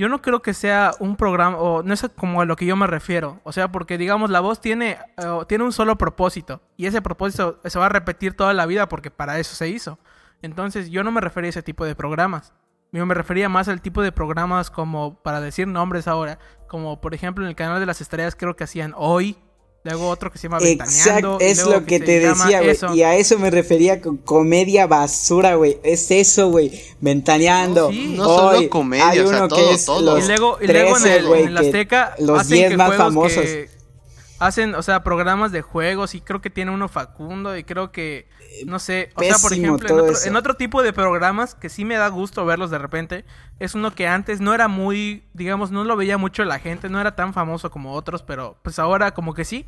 yo no creo que sea un programa, o no es como a lo que yo me refiero. O sea, porque digamos, la voz tiene, eh, tiene un solo propósito. Y ese propósito se va a repetir toda la vida porque para eso se hizo. Entonces, yo no me refería a ese tipo de programas. Yo me refería más al tipo de programas como, para decir nombres ahora, como por ejemplo en el canal de las estrellas creo que hacían hoy, luego otro que se llama Exacto, es lo que, te decía, güey. Y a eso me refería con comedia basura, güey. Es eso, güey. Ventaneando. No, solo comedia, hay uno que es todo. y luego, y luego en, el, en Azteca los 10 más famosos. Hacen, o sea, programas de juegos y creo que tiene uno Facundo y creo que no sé, o sea, por ejemplo, en otro, tipo de programas que sí me da gusto verlos de repente, es uno que antes no era muy, digamos, no lo veía mucho la gente, no era tan famoso como otros, pero pues ahora como que sí.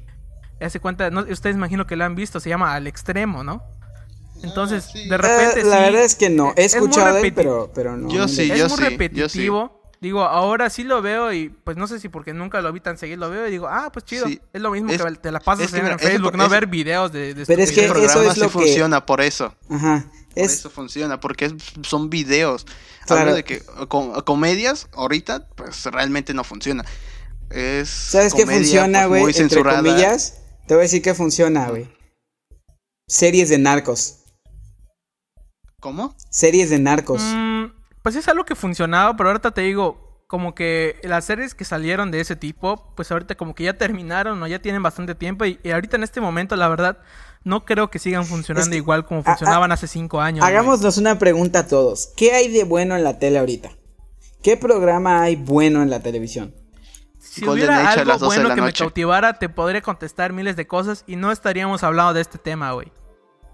Hace cuenta, no, ustedes imagino que lo han visto, se llama Al Extremo, ¿no? Entonces, ah, de repente eh, La verdad es que no, he escuchado él, pero, pero no. Yo sí, es muy repetitivo. Digo, ahora sí lo veo y pues no sé si porque nunca lo vi tan seguido, lo veo y digo, ah, pues chido. Es lo mismo que te la pasas en Facebook, no ver videos de, de Pero es que eso es lo que... funciona por eso. Ajá. Por eso funciona, porque son videos. Claro. de que comedias ahorita pues realmente no funciona. Es ¿Sabes qué funciona, pues, güey? Entre comillas, te voy a decir que funciona, güey. Series de narcos. ¿Cómo? Series de narcos. Mm, pues es algo que funcionaba, pero ahorita te digo, como que las series que salieron de ese tipo, pues ahorita como que ya terminaron o ya tienen bastante tiempo y, ahorita en este momento, la verdad, no creo que sigan funcionando igual como funcionaban hace cinco años. Hagámonos una pregunta a todos. ¿Qué hay de bueno en la tele ahorita? ¿Qué programa hay bueno en la televisión? Si hubiera algo bueno que me cautivara, te podría contestar miles de cosas y no estaríamos hablando de este tema, güey.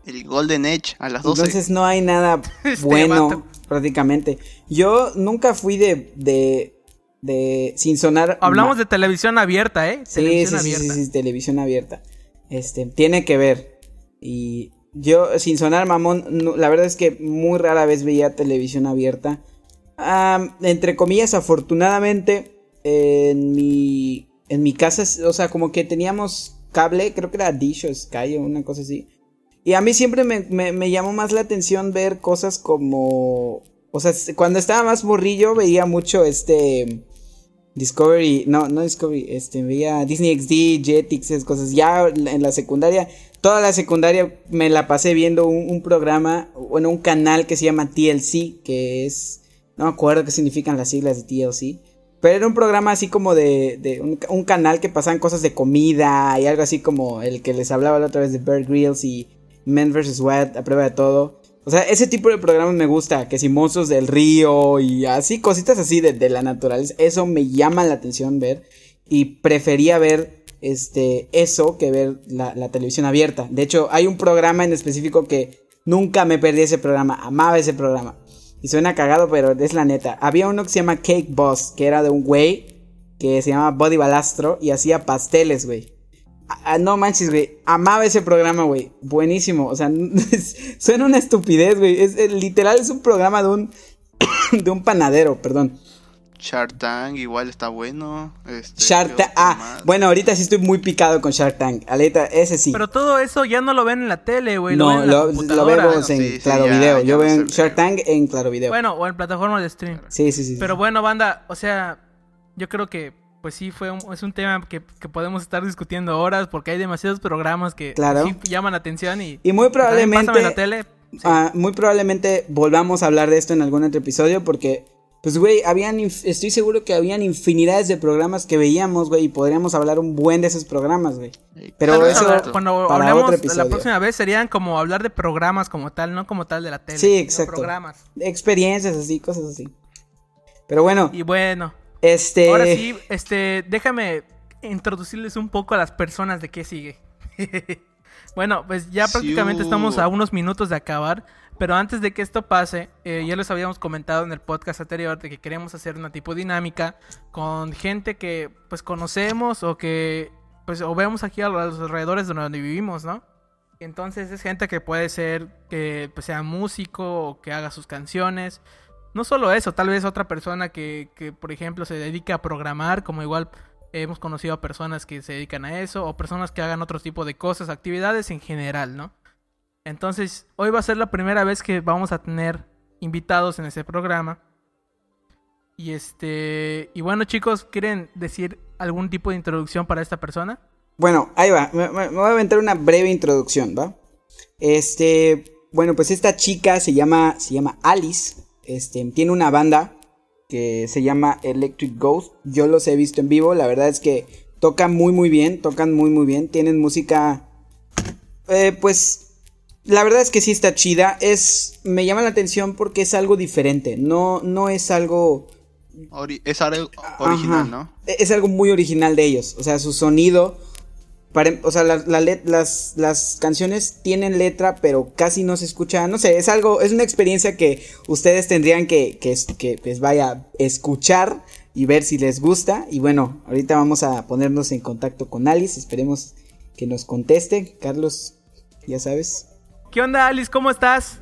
El Golden Edge a las 12. Entonces no hay nada este bueno prácticamente. Yo nunca fui de, de, de sin sonar. Hablamos de televisión abierta, ¿eh? Sí, sí, sí, sí, televisión abierta. Este, tiene que ver. Y yo, sin sonar mamón, la verdad es que muy rara vez veía televisión abierta. entre comillas, afortunadamente, en mi, en mi casa, o sea, como que teníamos cable, creo que era Dish o Sky o una cosa así. Y a mí siempre me, llamó más la atención ver cosas como... O sea, cuando estaba más morrillo veía mucho este... Discovery, no, no Discovery, este, veía Disney XD, Jetix, esas cosas. Ya en la secundaria, toda la secundaria me la pasé viendo un, programa, bueno, un canal que se llama TLC, que es, no me acuerdo qué significan las siglas de TLC, pero era un programa así como de, de un, un, canal que pasaban cosas de comida y algo así como el que les hablaba la otra vez de Bear Grylls y Men vs. Wild, a prueba de todo. O sea, ese tipo de programas me gusta, que si monstruos del río y así, cositas así de, la naturaleza. Eso me llama la atención ver. Y prefería ver este, eso que ver la, televisión abierta. De hecho, hay un programa en específico que nunca me perdí ese programa. Amaba ese programa. Y suena cagado, pero es la neta. Había uno que se llama Cake Boss, que era de un güey que se llama Body Balastro y hacía pasteles, güey. Ah, no manches, güey. Amaba ese programa, güey. Buenísimo. O sea, suena una estupidez, güey. Es, literal es un programa de un de un panadero, perdón. Shark Tank igual está bueno. Este, Shark Tank. Ah, bueno, ahorita sí estoy muy picado con Shark Tank. Aleta, ese sí. Pero todo eso ya no lo ven en la tele, güey. No, lo, lo, vemos en Claro Video. Yo veo Shark Tank en Claro Video. Bueno, o en plataformas de stream. Sí, sí, sí. Pero bueno, banda, o sea, yo creo que pues sí, fue es un tema que, podemos estar discutiendo horas porque hay demasiados programas que llaman la atención y, y muy probablemente la tele. Ah, muy probablemente volvamos a hablar de esto en algún otro episodio porque pues, güey, habían, estoy seguro que habían infinidades de programas que veíamos, güey, y podríamos hablar un buen de esos programas, güey. Pero eso, cuando hablemos la próxima vez serían como hablar de programas como tal, no como tal de la tele. Sí, exacto. Programas. Experiencias así, cosas así. Pero bueno. Y bueno, este. Ahora sí, este, déjame introducirles un poco a las personas de qué sigue. bueno, pues ya prácticamente estamos a unos minutos de acabar. Pero antes de que esto pase, eh, ya les habíamos comentado en el podcast anterior de que queremos hacer una tipo dinámica con gente que pues conocemos o que pues o vemos aquí a los alrededores de donde vivimos, ¿no? Entonces es gente que puede ser que pues, sea músico o que haga sus canciones no solo eso, tal vez otra persona que, que, por ejemplo, se dedica a programar, como igual hemos conocido a personas que se dedican a eso, o personas que hagan otro tipo de cosas, actividades en general, ¿no? Entonces, hoy va a ser la primera vez que vamos a tener invitados en ese programa. Y este, y bueno chicos, ¿quieren decir algún tipo de introducción para esta persona? Bueno, ahí va, me, me voy a aventar una breve introducción, ¿va? Este, bueno, pues esta chica se llama, se llama Alice, este, tiene una banda que se llama Electric Ghost, yo los he visto en vivo, la verdad es que tocan muy muy bien, tocan muy muy bien, tienen música, eh, pues la verdad es que sí está chida. Es. Me llama la atención porque es algo diferente. No, no es algo. es algo original, ¿no? Es algo muy original de ellos. O sea, su sonido. O sea, la, las, las canciones tienen letra, pero casi no se escucha. No sé, es algo. Es una experiencia que ustedes tendrían que, que, que pues vaya, escuchar y ver si les gusta. Y bueno, ahorita vamos a ponernos en contacto con Alice. Esperemos que nos conteste. Carlos, ya sabes. ¿Qué onda, Alice? ¿Cómo estás?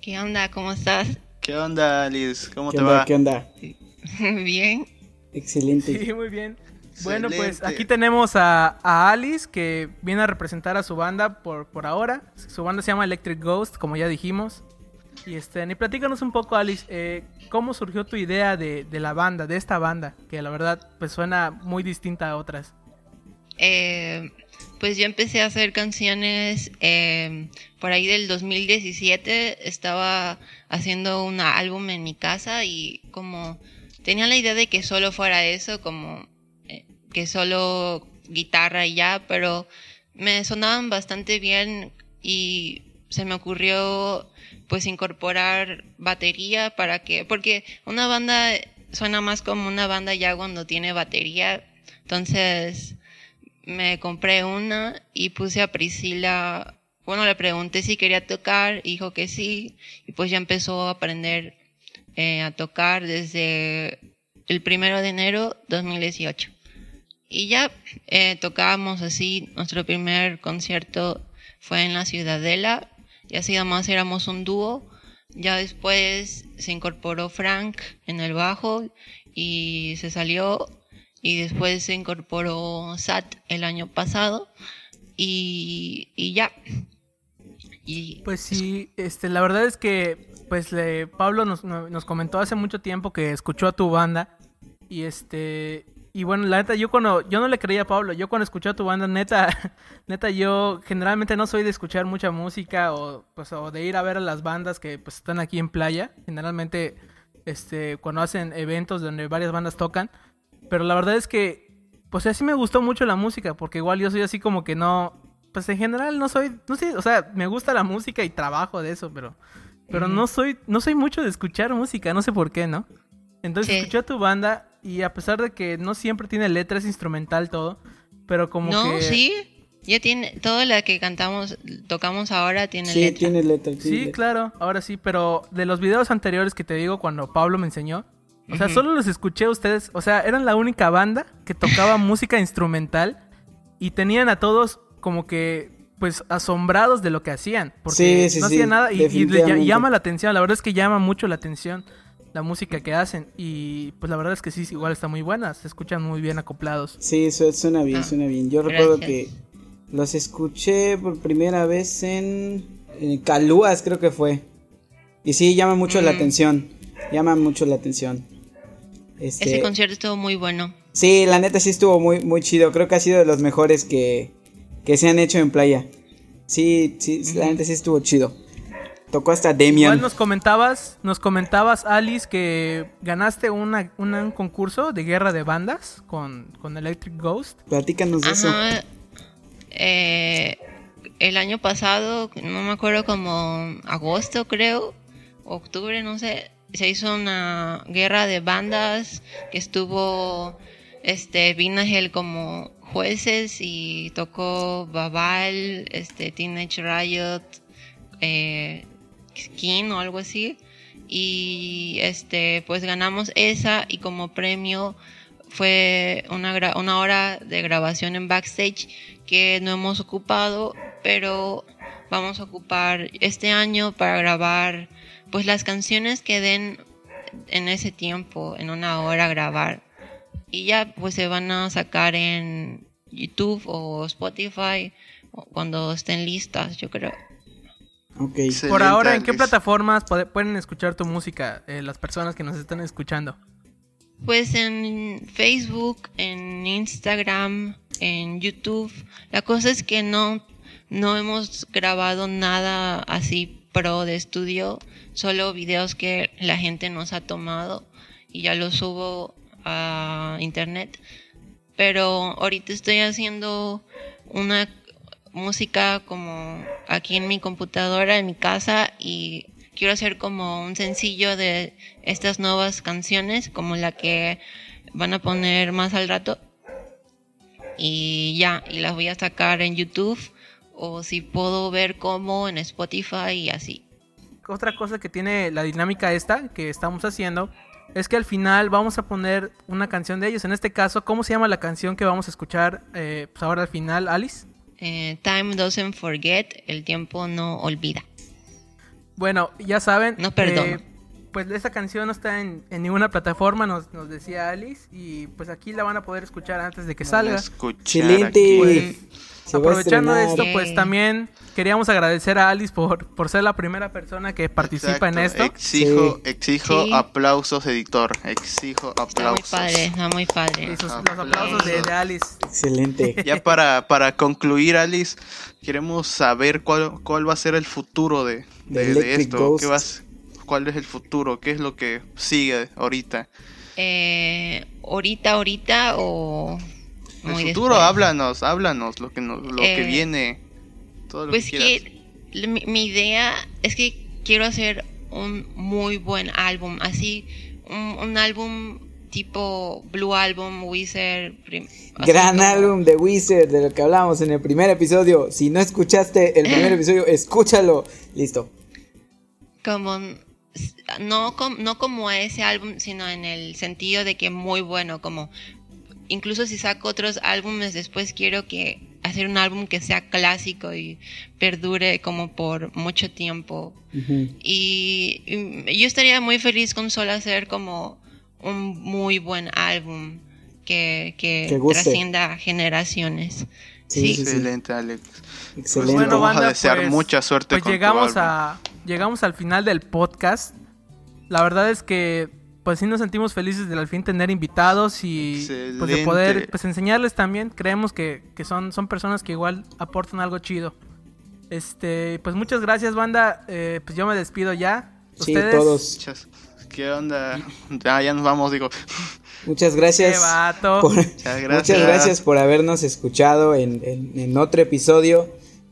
¿Qué onda? ¿Cómo estás? ¿Qué onda, Alice? ¿Cómo te va? ¿Qué onda? bien. Excelente. Sí, muy bien. Bueno, pues aquí tenemos a, Alice que viene a representar a su banda por, por ahora. Su banda se llama Electric Ghost, como ya dijimos. Y este, y platícanos un poco, Alice, eh, ¿cómo surgió tu idea de, de, la banda, de esta banda? Que la verdad, pues suena muy distinta a otras. Eh, pues yo empecé a hacer canciones eh, por ahí del 2017. Estaba haciendo un álbum en mi casa y como tenía la idea de que solo fuera eso, como que solo guitarra y ya, pero me sonaban bastante bien y se me ocurrió pues incorporar batería para que, porque una banda suena más como una banda ya cuando tiene batería, entonces me compré una y puse a Priscila, bueno, le pregunté si quería tocar, dijo que sí, y pues ya empezó a aprender eh, a tocar desde el primero de enero 2018. Y ya eh, tocábamos así, nuestro primer concierto fue en la Ciudadela, y así además éramos un dúo. Ya después se incorporó Frank en el bajo y se salió y después se incorporó SAT el año pasado y, ya. Y, pues sí, este, la verdad es que pues le, Pablo nos, nos comentó hace mucho tiempo que escuchó a tu banda y este y bueno, la neta, yo cuando, yo no le creía a Pablo, yo cuando escuché a tu banda, neta, neta, yo generalmente no soy de escuchar mucha música o, pues, o de ir a ver a las bandas que pues están aquí en playa. Generalmente, este, cuando hacen eventos donde varias bandas tocan, pero la verdad es que, pues así me gustó mucho la música, porque igual yo soy así como que no, pues en general no soy, no sé, o sea, me gusta la música y trabajo de eso, pero, pero no soy, no soy mucho de escuchar música, no sé por qué, ¿no? Entonces escuché a tu banda y a pesar de que no siempre tiene letras, instrumental todo, pero como no, que... No, sí, ya tiene, toda la que cantamos, tocamos ahora tiene sí, letra. Tiene letra. Sí, claro, ahora sí, pero de los videos anteriores que te digo cuando Pablo me enseñó, o sea, solo los escuché a ustedes. O sea, eran la única banda que tocaba música instrumental y tenían a todos como que, pues, asombrados de lo que hacían. Porque no hacían nada y, llama la atención. La verdad es que llama mucho la atención la música que hacen. Y pues la verdad es que sí, igual está muy buena. Se escuchan muy bien acoplados. Sí, suena bien, ah, suena bien. Yo recuerdo que los escuché por primera vez en, en Calúas, creo que fue. Y sí, llama mucho la mm. atención. Llama mucho la atención. Este, Ese concierto estuvo muy bueno. Sí, la neta sí estuvo muy, muy chido. Creo que ha sido de los mejores que, se han hecho en playa. Sí, sí, la neta sí estuvo chido. Tocó hasta Demian. Igual nos comentabas, nos comentabas, Alice, que ganaste una, un concurso de guerra de bandas con, Electric Ghost. Platícanos de eso. Eh, el año pasado, no me acuerdo como agosto creo, octubre, no sé, se hizo una guerra de bandas que estuvo este Vinagel como jueces y tocó Babal, este Teenage Riot, eh, Skin o algo así y este pues ganamos esa y como premio fue una, una hora de grabación en backstage que no hemos ocupado pero vamos a ocupar este año para grabar pues las canciones que den en ese tiempo, en una hora grabar. Y ya pues se van a sacar en YouTube o Spotify cuando estén listas, yo creo. Okay. Por ahora, ¿en qué plataformas pueden escuchar tu música eh, las personas que nos están escuchando? Pues en Facebook, en Instagram, en YouTube. La cosa es que no, no hemos grabado nada así pro de estudio, solo videos que la gente nos ha tomado y ya los subo a internet. Pero ahorita estoy haciendo una música como aquí en mi computadora, en mi casa y quiero hacer como un sencillo de estas nuevas canciones, como la que van a poner más al rato. Y ya, y las voy a sacar en YouTube o si puedo ver cómo en Spotify y así. Otra cosa que tiene la dinámica esta que estamos haciendo es que al final vamos a poner una canción de ellos. En este caso, ¿cómo se llama la canción que vamos a escuchar eh, pues ahora al final, Alice? Eh, Time doesn't forget, el tiempo no olvida. Bueno, ya saben. No perdono. eh, pues esa canción no está en, en ninguna plataforma, nos, nos decía Alice. Y pues aquí la van a poder escuchar antes de que salga. Excelente. Pues, aprovechando esto, pues también queríamos agradecer a Alice por, por ser la primera persona que participa en esto. Exijo, Sí. exijo Sí. aplausos, editor. Exijo Está muy aplausos. padre, está muy padre. Y sus- los Aplausos. aplausos de, de Alice. Excelente. Ya para, para concluir, Alice, queremos saber cuál, cuál va a ser el futuro de, De esto. Ghost. ¿Qué vas, ¿Cuál es el futuro? ¿Qué es lo que sigue ahorita? Eh, ahorita, ahorita o El futuro, después? háblanos, háblanos, lo que, nos- lo que Eh, viene. Todo lo Pues que mi, mi idea es que quiero hacer un muy buen álbum, así un, un álbum tipo Blue Album, Wizard. Gran como- álbum de Wizard de lo que hablamos en el primer episodio. Si no escuchaste el primer episodio, escúchalo. Listo. Como no, com- no como ese álbum, sino en el sentido de que muy bueno, como incluso si saco otros álbumes después quiero que hacer un álbum que sea clásico y perdure como por mucho tiempo. Y, y yo estaría muy feliz con solo hacer como un muy buen álbum que, que trascienda generaciones. Sí, Sí. sí, sí. Excelente, Alex. Excelente. Pues bueno, vamos a desear mucha suerte pues con tu llegamos álbum. a llegamos al final del podcast. La verdad es que pues sí nos sentimos felices de al fin tener invitados y pues de poder pues enseñarles también. Creemos que, que son, son personas que igual aportan algo chido. Este, pues muchas gracias, banda. Eh, pues yo me despido ya. Sí, Ustedes, todos. Muchas- ¿Qué onda? Ya, ya nos vamos, digo. Muchas Qué gracias. vato. por- Muchas gracias. Muchas gracias por habernos escuchado en, en- en otro episodio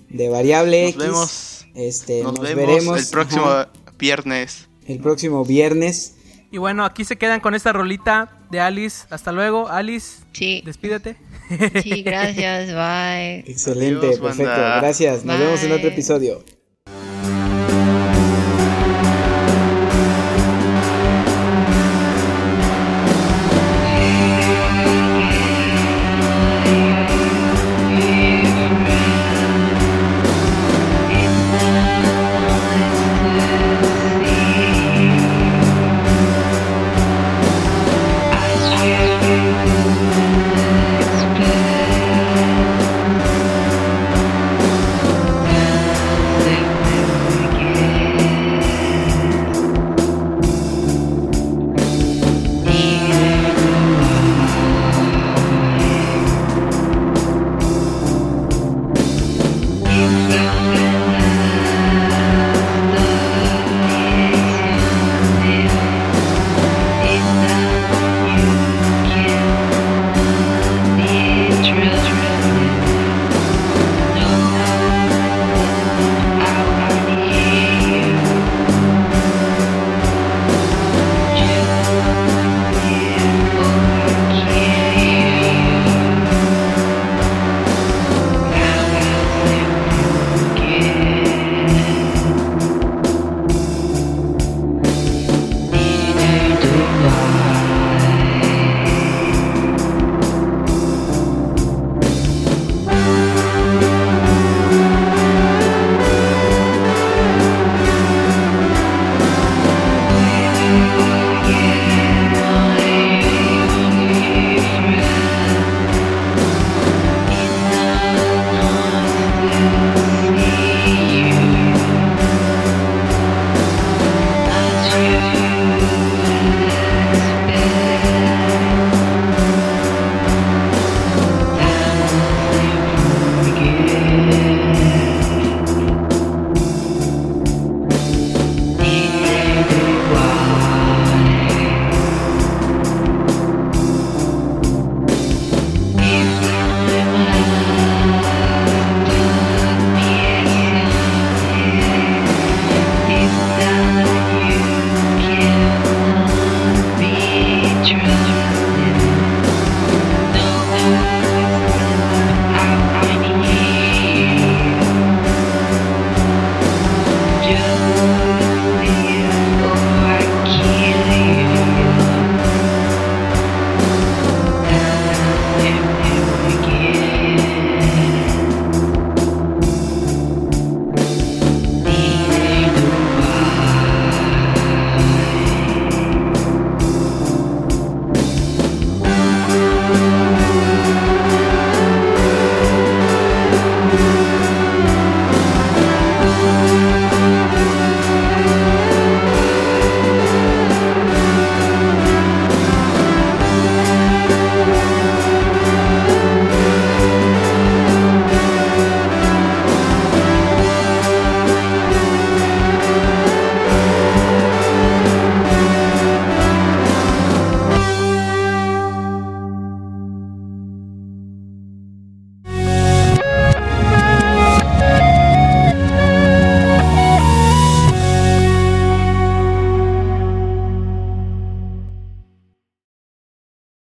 de Variable Nos X. vemos. Este, Nos, nos, vemos veremos el próximo ajá, viernes. el próximo viernes. Y bueno, aquí se quedan con esta rolita de Alice. Hasta luego, Alice. Sí, Despídete. sí, gracias, bye. Excelente, Adiós, perfecto. banda. Gracias. Nos vemos en otro episodio.